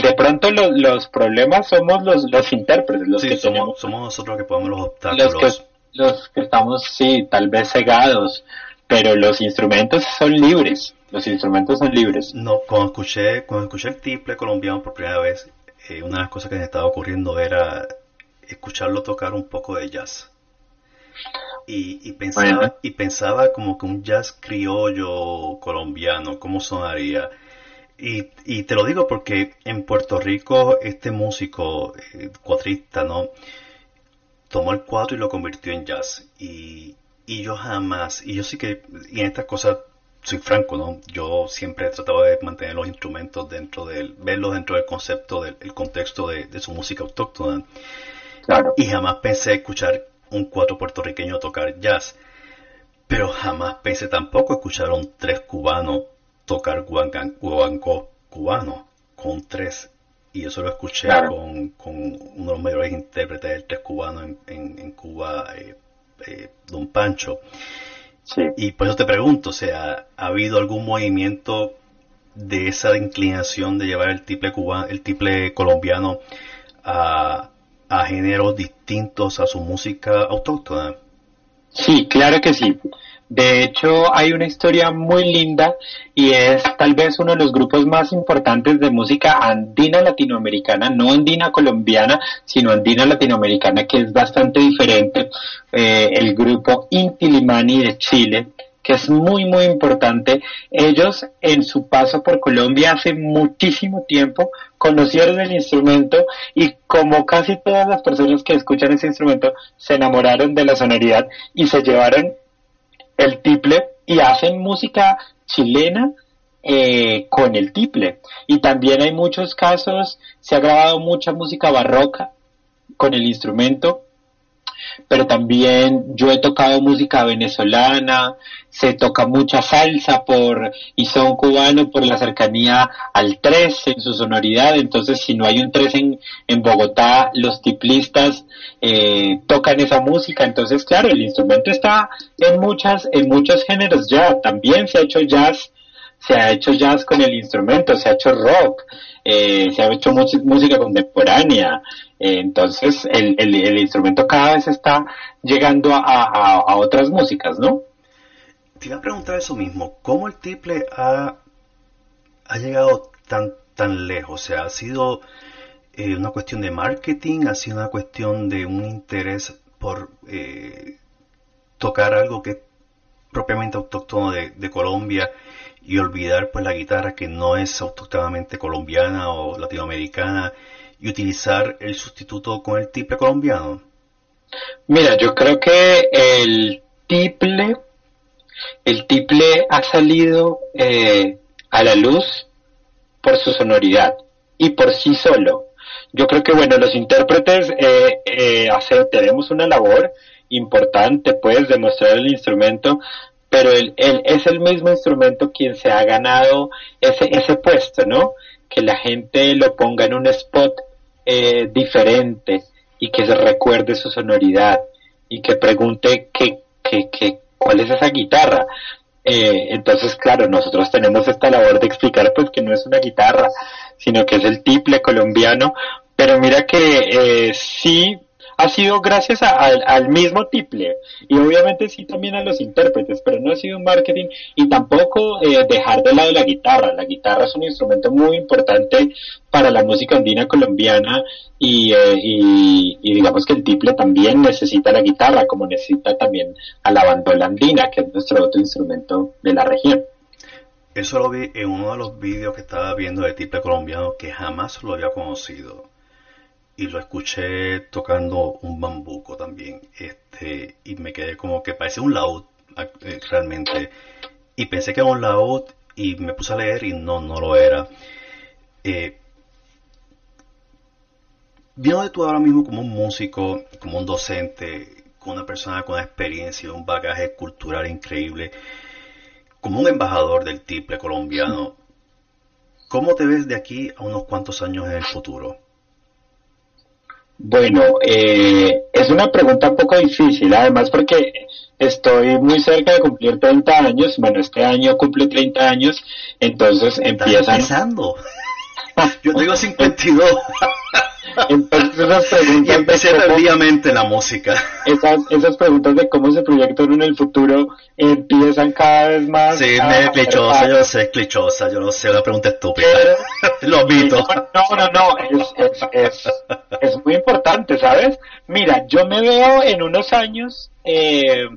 de pronto los problemas somos los, los intérpretes, los que somos, somos nosotros que podemos los obstáculos. Los que, los que estamos, sí, tal vez cegados, pero los instrumentos son libres, los instrumentos son libres. No, cuando escuché, cuando escuché el tiple colombiano por primera vez, eh, una de las cosas que me estaba ocurriendo era escucharlo tocar un poco de jazz. Y, y pensaba, y pensaba como que un jazz criollo colombiano, ¿cómo sonaría? Y, y te lo digo porque en Puerto Rico este músico eh, cuatrista, ¿no? Tomó el cuatro y lo convirtió en jazz. Y, y yo jamás, y yo sí que, y en estas cosas soy franco, ¿no? Yo siempre he tratado de mantener los instrumentos dentro del, verlos dentro del concepto, del contexto de, su música autóctona. Claro. Y jamás pensé escuchar un cuatro puertorriqueño tocar jazz. Pero jamás pensé tampoco escuchar a un tres cubano tocar guancó cubano con tres y eso lo escuché con, con, uno de los mayores intérpretes del tres cubano en, en, Cuba, eh, eh, Don Pancho. Y por eso te pregunto, o sea, ¿ha habido algún movimiento de esa inclinación de llevar el tiple cubano, el tiple colombiano a, a géneros distintos a su música autóctona? Sí, claro que sí. De hecho, hay una historia muy linda y es tal vez uno de los grupos más importantes de música andina latinoamericana, no andina colombiana, sino andina latinoamericana, que es bastante diferente. Eh, el grupo Inti Limani de Chile, que es muy, muy importante. Ellos en su paso por Colombia hace muchísimo tiempo conocieron el instrumento y como casi todas las personas que escuchan ese instrumento se enamoraron de la sonoridad y se llevaron el tiple y hacen música chilena eh, con el tiple. Y también hay muchos casos, se ha grabado mucha música barroca con el instrumento, pero también yo he tocado música venezolana, se toca mucha salsa por y son cubano por la cercanía al 3 en su sonoridad, entonces si no hay un 3 en, en Bogotá, los tiplistas eh, tocan esa música, entonces claro, el instrumento está en muchas, en muchos géneros. Ya, también se ha hecho jazz, se ha hecho jazz con el instrumento, se ha hecho rock, eh, se ha hecho música contemporánea, eh, entonces el, el, instrumento cada vez está llegando a, otras músicas, ¿no? Te iba a preguntar eso mismo, ¿cómo el tiple ha, ha llegado tan, tan lejos? O sea, ¿ha sido eh, una cuestión de marketing? ¿Ha sido una cuestión de un interés por tocar algo que es propiamente autóctono de, Colombia y olvidar pues la guitarra que no es autóctonamente colombiana o latinoamericana y utilizar el sustituto con el tiple colombiano? Mira, yo creo que el tiple, el tiple ha salido eh, a la luz por su sonoridad y por sí solo. Yo creo que, bueno, los intérpretes eh, eh tenemos una labor importante, pues, demostrar el instrumento, pero el, es el mismo instrumento quien se ha ganado ese, ese puesto, ¿no? Que la gente lo ponga en un spot eh, diferente y que se recuerde su sonoridad y que pregunte qué, qué, qué, cuál es esa guitarra. Eh, entonces, claro, nosotros tenemos esta labor de explicar pues que no es una guitarra, sino que es el tiple colombiano, pero mira que eh, sí ha sido gracias al mismo tiple y obviamente sí también a los intérpretes, pero no ha sido un marketing y tampoco eh, dejar de lado la guitarra. La guitarra es un instrumento muy importante para la música andina colombiana y, eh, y, digamos que el tiple también necesita la guitarra como necesita también a la bandola andina, que es nuestro otro instrumento de la región. Eso lo vi en uno de los vídeos que estaba viendo de tiple colombiano que jamás lo había conocido y lo escuché tocando un bambuco también. Este, y me quedé como que parece un laúd eh, realmente. Y pensé que era un laúd y me puse a leer y no, no lo era. Eh, viendo de tú ahora mismo como un músico, como un docente, como una persona con una experiencia, un bagaje cultural increíble, como un embajador del tiple colombiano, ¿cómo te ves de aquí a unos cuantos años en el futuro? Bueno, eh, es una pregunta un poco difícil, además porque estoy muy cerca de cumplir 30 años, bueno, este año cumple 30 años, entonces empiezan... empezando. Yo tengo 52. Entonces esas preguntas... Y empecé tardíamente la música. Esas, esas preguntas de cómo se proyecta en el futuro empiezan cada vez más... Sí, me es clichosa, yo sé, es clichosa, yo no sé, una pregunta estúpida. Lo admito. No, no, no, es, es, es, es, muy importante, ¿sabes? Mira, yo me veo en unos años... Eh,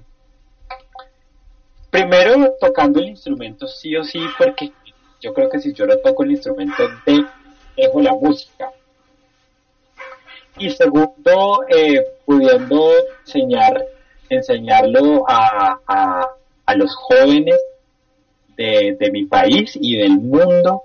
primero tocando el instrumento sí o sí, porque yo creo que si yo no toco el instrumento, dejo la música y segundo, eh, pudiendo enseñar, enseñarlo a, a, los jóvenes de, de, mi país y del mundo,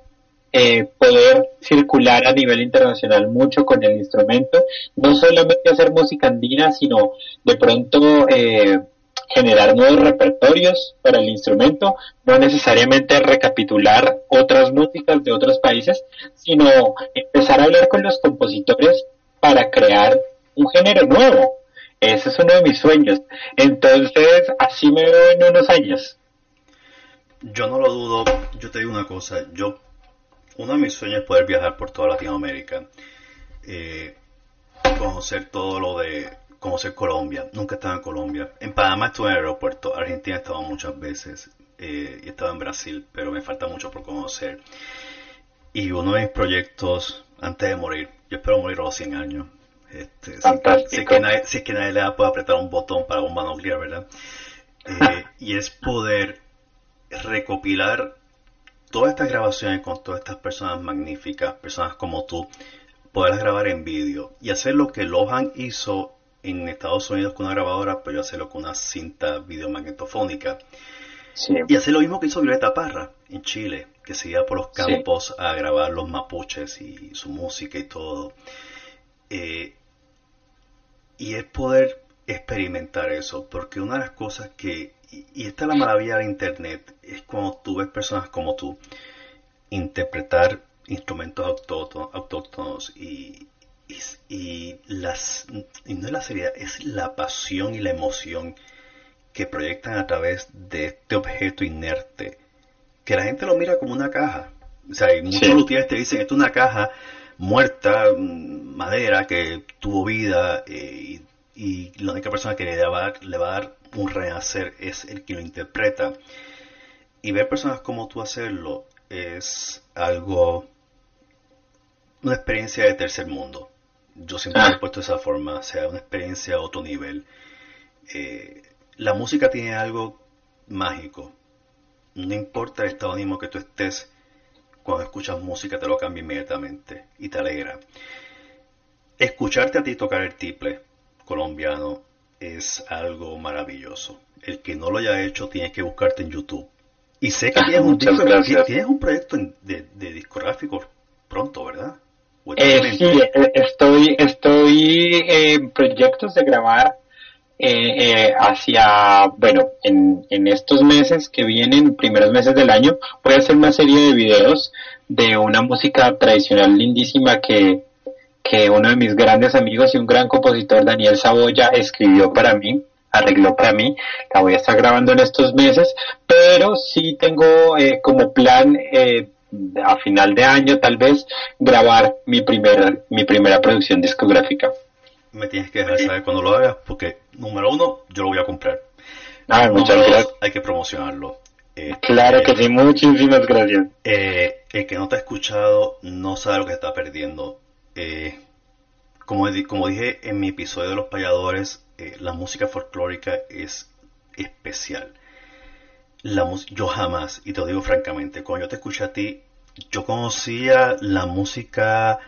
eh, poder circular a nivel internacional mucho con el instrumento, no solamente hacer música andina, sino de pronto eh, generar nuevos repertorios para el instrumento, no necesariamente recapitular otras músicas de otros países, sino empezar a hablar con los compositores para crear un género nuevo. Ese es uno de mis sueños. Entonces, así me veo en unos años. Yo no lo dudo. Yo te digo una cosa. Yo, uno de mis sueños es poder viajar por toda Latinoamérica. Eh, conocer todo lo de conocer Colombia. Nunca he estado en Colombia. En Panamá estuve en el aeropuerto. Argentina he estado muchas veces. Eh, y he estado en Brasil, pero me falta mucho por conocer. Y uno de mis proyectos antes de morir yo espero morir a los 100 años. Este, si, que nadie, si que nadie le da puede apretar un botón para bomba nuclear, ¿verdad? Eh, y es poder recopilar todas estas grabaciones con todas estas personas magníficas, personas como tú, poderlas grabar en vídeo y hacer lo que Lohan hizo en Estados Unidos con una grabadora, pero yo hacerlo con una cinta videomagnetofónica. Y hacer lo mismo que hizo Violeta Parra en Chile, que se iba por los campos a grabar los mapuches y su música y todo. Eh, y es poder experimentar eso, porque una de las cosas que, y, esta es la maravilla de Internet, es cuando tú ves personas como tú interpretar instrumentos autóctonos y, y, las, y no es la seriedad, es la pasión y la emoción que proyectan a través de este objeto inerte, que la gente lo mira como una caja. O sea, y muchos luthieres te dicen, esto es una caja muerta, mm, madera, que tuvo vida, eh, y, la única persona que le va, a dar, le va a dar un renacer es el que lo interpreta. Y ver personas como tú hacerlo es algo, una experiencia de tercer mundo. Yo siempre lo he ah. puesto de esa forma, o sea, una experiencia a otro nivel. Eh, la música tiene algo mágico. No importa el estado de ánimo que tú estés, cuando escuchas música te lo cambia inmediatamente y te alegra. Escucharte a ti tocar el tiple colombiano es algo maravilloso. El que no lo haya hecho tiene que buscarte en YouTube. Y sé que tienes, un, tienes un proyecto de, de discográfico pronto, ¿verdad? Eh, sí, eh, estoy, estoy en proyectos de grabar eh, hacia, bueno, en, en estos meses que vienen, primeros meses del año, voy a hacer una serie de videos de una música tradicional lindísima que, que uno de mis grandes amigos y un gran compositor, Daniel Saboya, escribió para mí, arregló para mí. La voy a estar grabando en estos meses, pero sí tengo como plan eh, a final de año tal vez grabar mi primera mi primera producción discográfica. Me tienes que dejar saber cuando lo hagas porque número uno yo lo voy a comprar. Ah, muchas gracias. hay que promocionarlo. Este, claro que sí, muchísimas gracias. Eh, el que no te ha escuchado no sabe lo que está perdiendo. Eh, como, como dije en mi episodio de los payadores, eh, la música folclórica es especial la yo jamás, y te lo digo francamente, cuando yo te escuché a ti, yo conocía la música,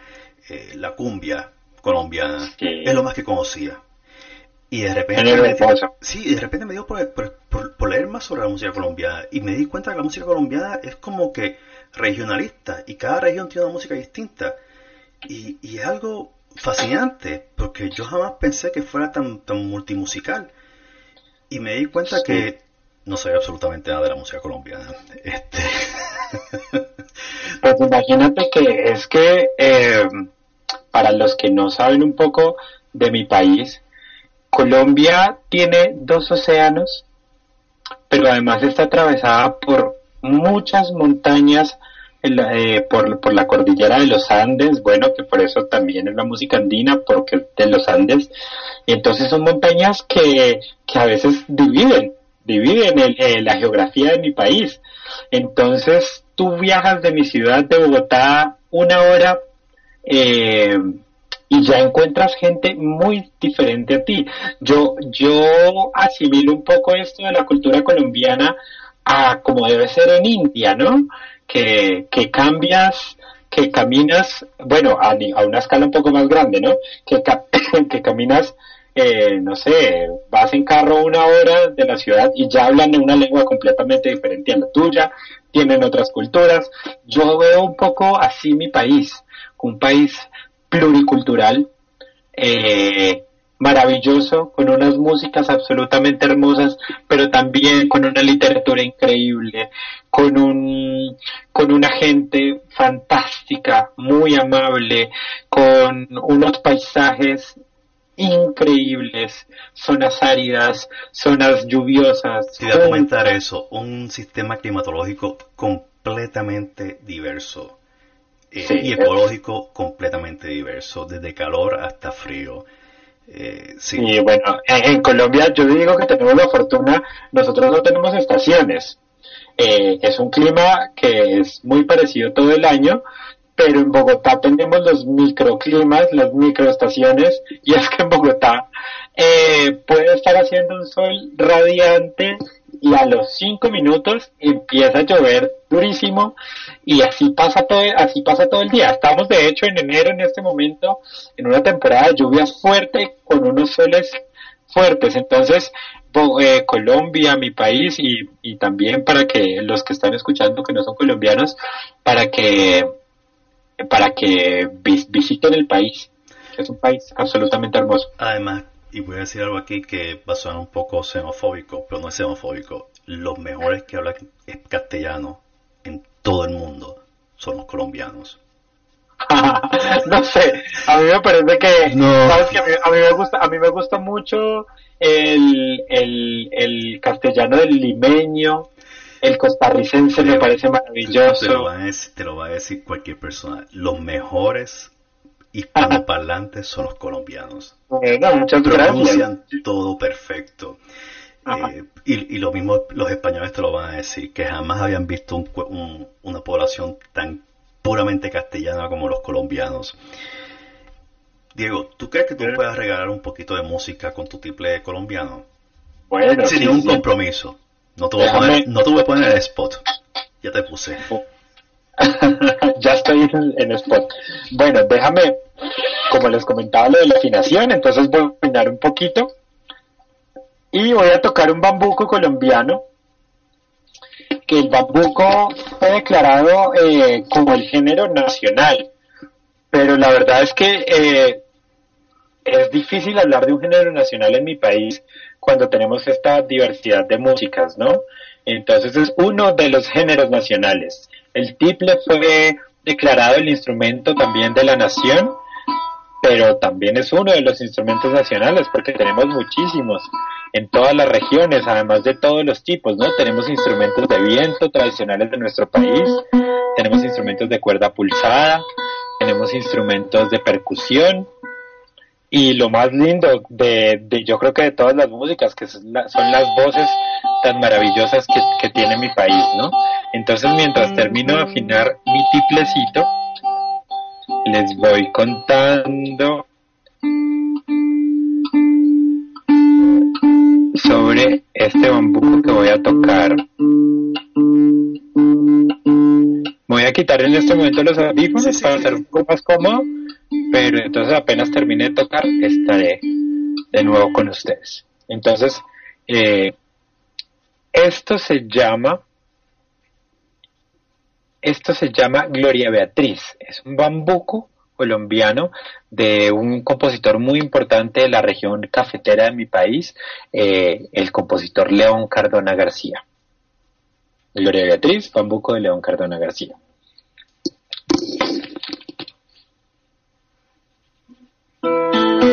la cumbia colombiana, es lo más que conocía. Y de repente, me, sí, de repente me dio por, por, leer más sobre la música colombiana y me di cuenta que la música colombiana es como que regionalista y cada región tiene una música distinta. Y, y es algo fascinante porque yo jamás pensé que fuera tan, tan multimusical. Y me di cuenta que no sé absolutamente nada de la música colombiana. Este... pues imagínate que es que eh, para los que no saben un poco de mi país, Colombia tiene dos océanos, pero además está atravesada por muchas montañas eh, por, la cordillera de los Andes, bueno, que por eso también es la música andina, porque es de los Andes, entonces son montañas que, que a veces dividen dividen el, la geografía de mi país. Entonces, tú viajas de mi ciudad de Bogotá una hora eh, y ya encuentras gente muy diferente a ti. Yo, yo asimilo un poco esto de la cultura colombiana a como debe ser en India, ¿no? Que, que cambias, que caminas, bueno, a, a, una escala un poco más grande, ¿no? Que, caminas eh, no sé, vas en carro una hora de la ciudad y ya hablan una lengua completamente diferente a la tuya, tienen otras culturas. Yo veo un poco así mi país, un país pluricultural, eh, maravilloso, con unas músicas absolutamente hermosas, pero también con una literatura increíble, con un, con una gente fantástica, muy amable, con unos paisajes increíbles, zonas áridas, zonas lluviosas. Sí, a comentar eso, un sistema climatológico completamente diverso eh, y ecológico completamente diverso, desde calor hasta frío. Eh, sí. Y bueno, en, Colombia yo digo que tenemos la fortuna, nosotros no tenemos estaciones. Eh, es un clima que es muy parecido todo el año, pero en Bogotá tenemos los microclimas, las microestaciones, y es que en Bogotá eh, puede estar haciendo un sol radiante y a los cinco minutos empieza a llover durísimo y así pasa todo, así pasa todo el día. Estamos de hecho en enero en este momento en una temporada de lluvias fuerte con unos soles fuertes. Entonces eh, Colombia, mi país, y, y también para que los que están escuchando que no son colombianos, para que para que visiten el país. Es un país absolutamente hermoso. Además, y voy a decir algo aquí que va a sonar un poco xenofóbico, pero no es xenofóbico. Los mejores que hablan castellano en todo el mundo son los colombianos. no sé, a mí me parece que, ¿sabes que a, mí, me gusta, a mí me gusta mucho el, el, el castellano del limeño, el costarricense me parece maravilloso. Te lo, va a decir, te lo va a decir cualquier persona. Los mejores hispanoparlantes son los colombianos. Bueno, muchas Pronuncian todo perfecto. Eh, y, lo mismo los españoles te lo van a decir, que jamás habían visto una población tan puramente castellana como los colombianos. Diego, ¿tú crees que tú puedas regalar un poquito de música con tu triple colombiano? Bueno, sin ningún compromiso. No te, voy a poner, no te voy a poner el spot. Ya te puse. ya estoy en, spot. Bueno, déjame, como les comentaba lo de la afinación, entonces voy a afinar un poquito y voy a tocar un bambuco colombiano que el bambuco fue declarado eh, como el género nacional pero la verdad es que eh, es difícil hablar de un género nacional en mi país cuando tenemos esta diversidad de músicas, ¿no? Entonces es uno de los géneros nacionales. El tiple fue declarado el instrumento también de la nación, pero también es uno de los instrumentos nacionales porque tenemos muchísimos en todas las regiones, además de todos los tipos, ¿no? Tenemos instrumentos de viento tradicionales de nuestro país, tenemos instrumentos de cuerda pulsada, tenemos instrumentos de percusión, y lo más lindo de, de, yo creo que de todas las músicas que son, las voces tan maravillosas que, que, tiene mi país, ¿no? Entonces mientras termino de afinar mi tiplecito, les voy contando sobre este bambú que voy a tocar. Voy a quitar en este momento los audífonos para hacer un poco más cómodo pero entonces apenas termine de tocar estaré de nuevo con ustedes. Entonces, eh, esto se llama, esto se llama Gloria Beatriz, es un bambuco colombiano de un compositor muy importante de la región cafetera de mi país, eh, el compositor León Cardona García. Gloria Beatriz, bambuco de León Cardona García.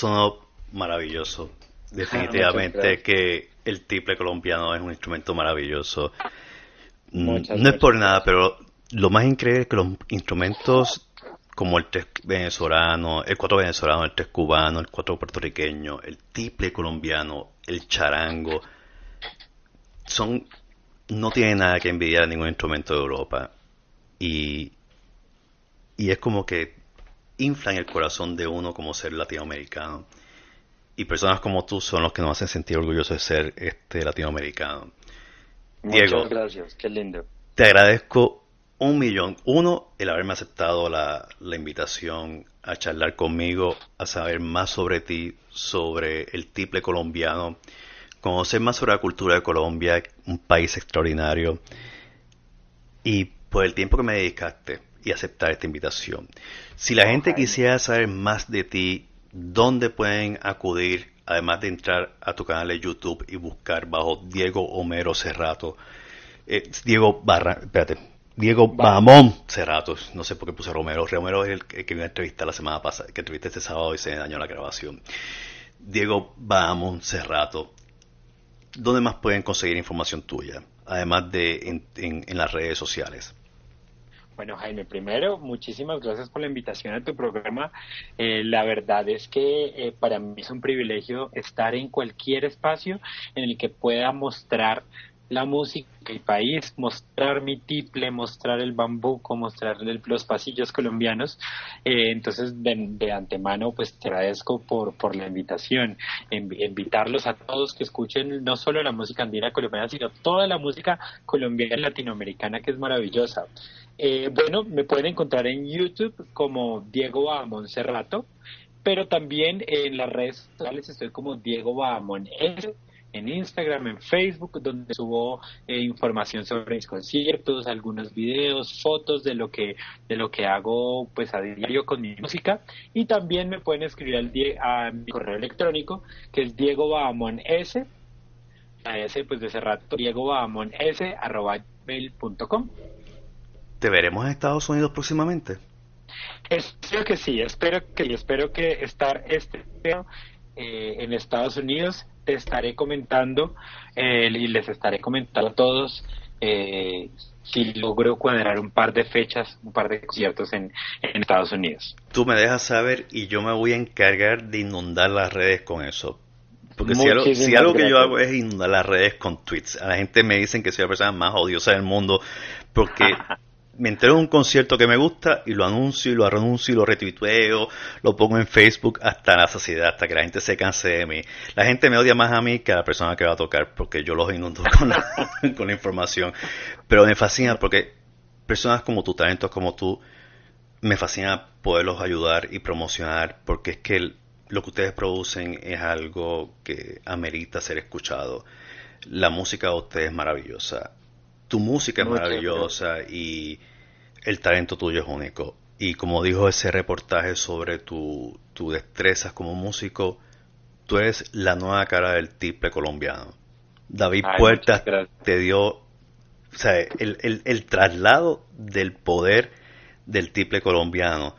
sonó maravilloso. Definitivamente que el tiple colombiano es un instrumento maravilloso. Mm, no es por nada, pero lo más increíble es que los instrumentos como el tres venezolano, el cuatro venezolano, el tres cubano, el cuatro puertorriqueño, el tiple colombiano, el charango, son no tienen nada que envidiar a ningún instrumento de Europa. Y, y es como que inflan el corazón de uno como ser latinoamericano. Y personas como tú son los que nos hacen sentir orgullosos de ser este latinoamericano. Muchas gracias, qué lindo. Te agradezco un millón. Uno, el haberme aceptado la, la, invitación a charlar conmigo, a saber más sobre ti, sobre el tiple colombiano, conocer más sobre la cultura de Colombia, un país extraordinario, y por el tiempo que me dedicaste y aceptar esta invitación. Si la gente quisiera saber más de ti, ¿dónde pueden acudir? Además de entrar a tu canal de YouTube y buscar bajo Diego Homero Cerrato. Eh, Diego Barra, espérate, Diego Bamón Cerratos, no sé por qué puse Romero. Romero es el que me entrevistar la semana pasada, que entrevisté este sábado y se me dañó la grabación. Diego Bamón Cerrato. ¿Dónde más pueden conseguir información tuya? Además de en, las redes sociales. Bueno, Jaime, primero, muchísimas gracias por la invitación a tu programa. Eh, la verdad es que eh, para mí es un privilegio estar en cualquier espacio en el que pueda mostrar la música del país, mostrar mi tiple, mostrar el bambuco, mostrar los pasillos colombianos. Eh, entonces, de, antemano, pues te agradezco por, por la invitación, invitarlos a todos que escuchen no solo la música andina colombiana, sino toda la música colombiana y latinoamericana que es maravillosa. Eh, bueno, me pueden encontrar en YouTube como Diego A. Monserrato, pero también en las redes sociales estoy como Diego Bahamón en Instagram, en Facebook, donde subo eh, información sobre mis conciertos, algunos videos, fotos de lo que de lo que hago pues a diario con mi música y también me pueden escribir al a mi correo electrónico que es Diego Bahamón S a ese pues de ese rato Diego Bahamón S arroba mail.com ¿Te veremos en Estados Unidos próximamente? Espero que sí, espero que espero que estar este eh, en Estados Unidos te estaré comentando eh, y les estaré comentando a todos eh, si logro cuadrar un par de fechas, un par de conciertos en, Estados Unidos. Tú me dejas saber y yo me voy a encargar de inundar las redes con eso. Porque si algo, si algo, que yo hago es inundar las redes con tweets, a la gente me dicen que soy la persona más odiosa del mundo porque me entero de un concierto que me gusta y lo anuncio y lo renuncio y lo retuiteo, lo pongo en Facebook hasta la saciedad, hasta que la gente se canse de mí. La gente me odia más a mí que a la persona que va a tocar porque yo los inundo con la, con la información. Pero me fascina porque personas como tú, talentos como tú, me fascina poderlos ayudar y promocionar porque es que lo que ustedes producen es algo que amerita ser escuchado. La música de ustedes es maravillosa. Tu música es maravillosa y el talento tuyo es único. Y como dijo ese reportaje sobre tu, tu destrezas como músico, tú eres la nueva cara del tiple colombiano. David Puertas te dio, o sea, el, el, el, traslado del poder del tiple colombiano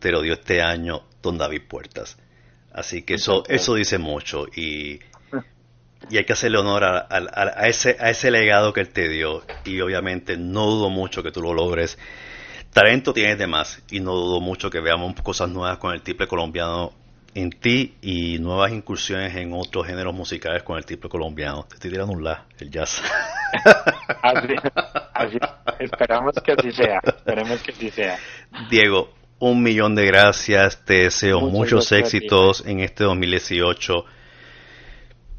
te lo dio este año don David Puertas. Así que eso, eso dice mucho y, y hay que hacerle honor a, a, ese, a ese legado que él te dio. Y obviamente no dudo mucho que tú lo logres talento tienes de más y no dudo mucho que veamos cosas nuevas con el tiple colombiano en ti y nuevas incursiones en otros géneros musicales con el tiple colombiano. Te estoy tirando un la, el jazz. así, esperamos que así sea, esperemos que así sea. Diego, un millón de gracias, te deseo muchos éxitos en este 2018.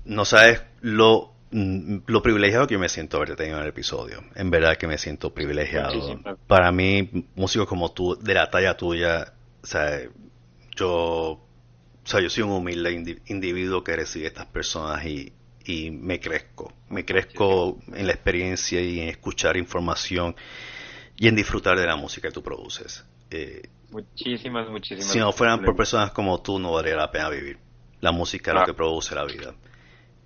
No sabes lo Mm, lo privilegiado que yo me siento haberte tenido en el episodio. En verdad que me siento privilegiado. Para mí, músicos como tú, de la talla tuya, o sea, yo, o sea, yo soy un humilde individuo que recibe estas personas y, y me crezco. Me crezco en la experiencia y en escuchar información y en disfrutar de la música que tú produces. Eh, muchísimas, muchísimas. Si no fueran por personas como tú, no valdría la pena vivir. La música es lo que produce la vida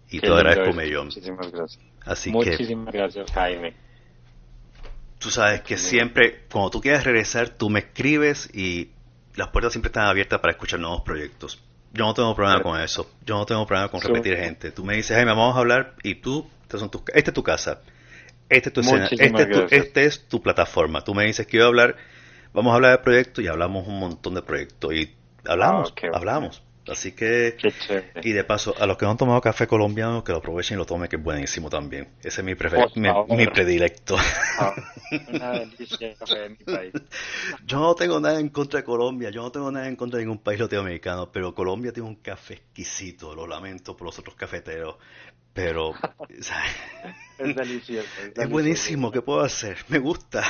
y te agradezco millón. Muchísimas gracias. Así Muchísimas gracias, Jaime. Tú sabes que siempre, cuando tú quieras regresar, tú me escribes y las puertas siempre están abiertas para escuchar nuevos proyectos. Yo no tengo problema con eso. Yo no tengo problema con repetir gente. Tú me dices, Jaime, vamos a hablar y tú, esta, son tus, esta es tu casa. Esta es tu escena. Esta es tu, este es tu plataforma. Tú me dices, quiero hablar, vamos a hablar de proyectos y hablamos un montón de proyectos. Y hablamos, ah, hablamos. Así que, y de paso, a los que no han tomado café colombiano, que lo aprovechen y lo tomen, que es buenísimo también. Ese es mi, mi, predilecto. Ah, yo no tengo nada en contra de Colombia, yo no tengo nada en contra de ningún país latinoamericano, pero Colombia tiene un café exquisito, lo lamento por los otros cafeteros, pero es delicioso. Es, buenísimo, ¿qué puedo hacer? Me gusta.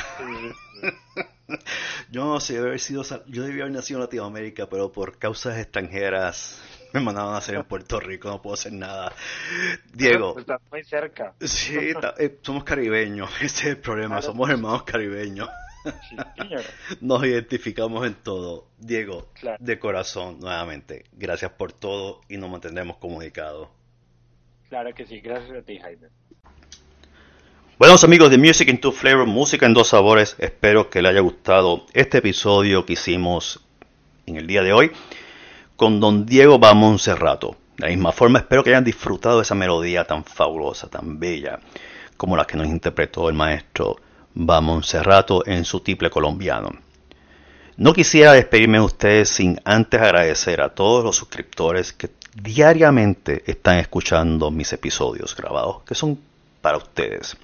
yo no sé, haber sido, yo debía haber nacido en Latinoamérica, pero por causas extranjeras me mandaron a nacer en Puerto Rico, no puedo hacer nada. Diego. Está muy cerca. Sí, eh, somos caribeños, ese es el problema, somos hermanos caribeños. Nos identificamos en todo. Diego, de corazón, nuevamente, gracias por todo y nos mantendremos comunicados. Claro que sí, gracias a ti, Jaime. Buenos amigos de Music in Two Flavors, música en dos sabores, espero que les haya gustado este episodio que hicimos en el día de hoy con don Diego Bamón Cerrato. De la misma forma, espero que hayan disfrutado de esa melodía tan fabulosa, tan bella, como la que nos interpretó el maestro Bamón Cerrato en su tiple colombiano. No quisiera despedirme de ustedes sin antes agradecer a todos los suscriptores que diariamente están escuchando mis episodios grabados, que son para ustedes.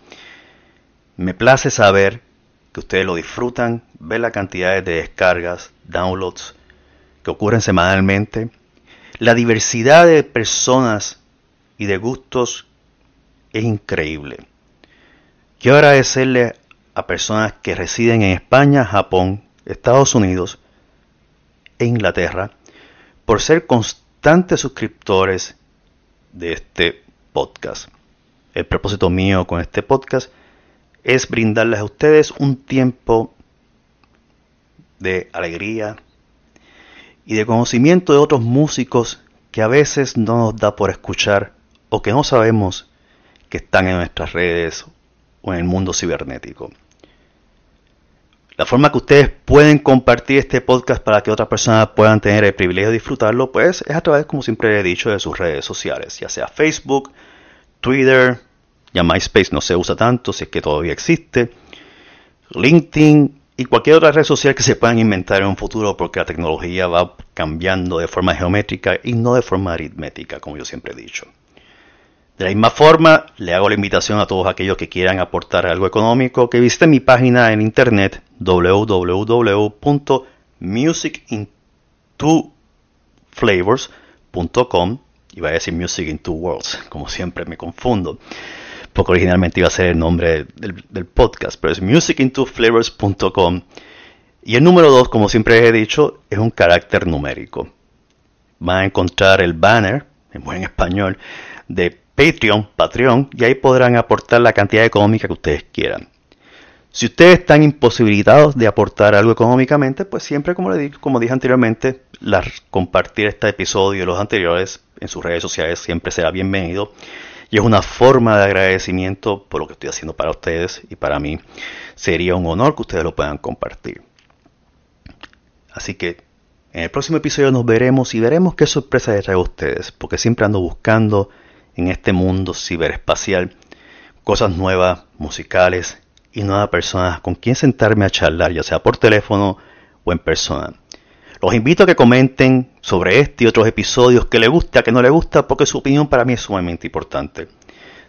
Me place saber que ustedes lo disfrutan, ver la cantidad de descargas, downloads que ocurren semanalmente, la diversidad de personas y de gustos es increíble. Quiero agradecerle a personas que residen en España, Japón, Estados Unidos e Inglaterra por ser constantes suscriptores de este podcast. El propósito mío con este podcast es brindarles a ustedes un tiempo de alegría y de conocimiento de otros músicos que a veces no nos da por escuchar o que no sabemos que están en nuestras redes o en el mundo cibernético. La forma que ustedes pueden compartir este podcast para que otras personas puedan tener el privilegio de disfrutarlo, pues es a través, como siempre he dicho, de sus redes sociales, ya sea Facebook, Twitter, ya MySpace no se usa tanto, si es que todavía existe, LinkedIn y cualquier otra red social que se puedan inventar en un futuro porque la tecnología va cambiando de forma geométrica y no de forma aritmética, como yo siempre he dicho. De la misma forma, le hago la invitación a todos aquellos que quieran aportar algo económico que visiten mi página en internet www.musicintoflavors.com y va a decir Music in Two Worlds, como siempre me confundo, porque originalmente iba a ser el nombre del, podcast, pero es musicintoflavors.com y el número 2, como siempre he dicho, es un carácter numérico. Van a encontrar el banner, en buen español, de Patreon, Patreon, y ahí podrán aportar la cantidad económica que ustedes quieran. Si ustedes están imposibilitados de aportar algo económicamente, pues siempre, como, le, como dije anteriormente, compartir este episodio y los anteriores en sus redes sociales siempre será bienvenido. Y es una forma de agradecimiento por lo que estoy haciendo para ustedes y para mí sería un honor que ustedes lo puedan compartir. Así que en el próximo episodio nos veremos y veremos qué sorpresa les traigo a ustedes, porque siempre ando buscando en este mundo ciberespacial, cosas nuevas, musicales y nuevas personas con quien sentarme a charlar, ya sea por teléfono o en persona. Los invito a que comenten sobre este y otros episodios que le gusta, que no le gusta, porque su opinión para mí es sumamente importante.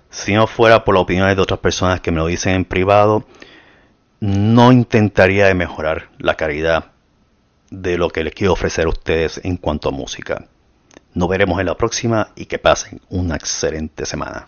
Si no fuera por las opiniones de otras personas que me lo dicen en privado, no intentaría de mejorar la calidad de lo que les quiero ofrecer a ustedes en cuanto a música. Nos veremos en la próxima y que pasen una excelente semana.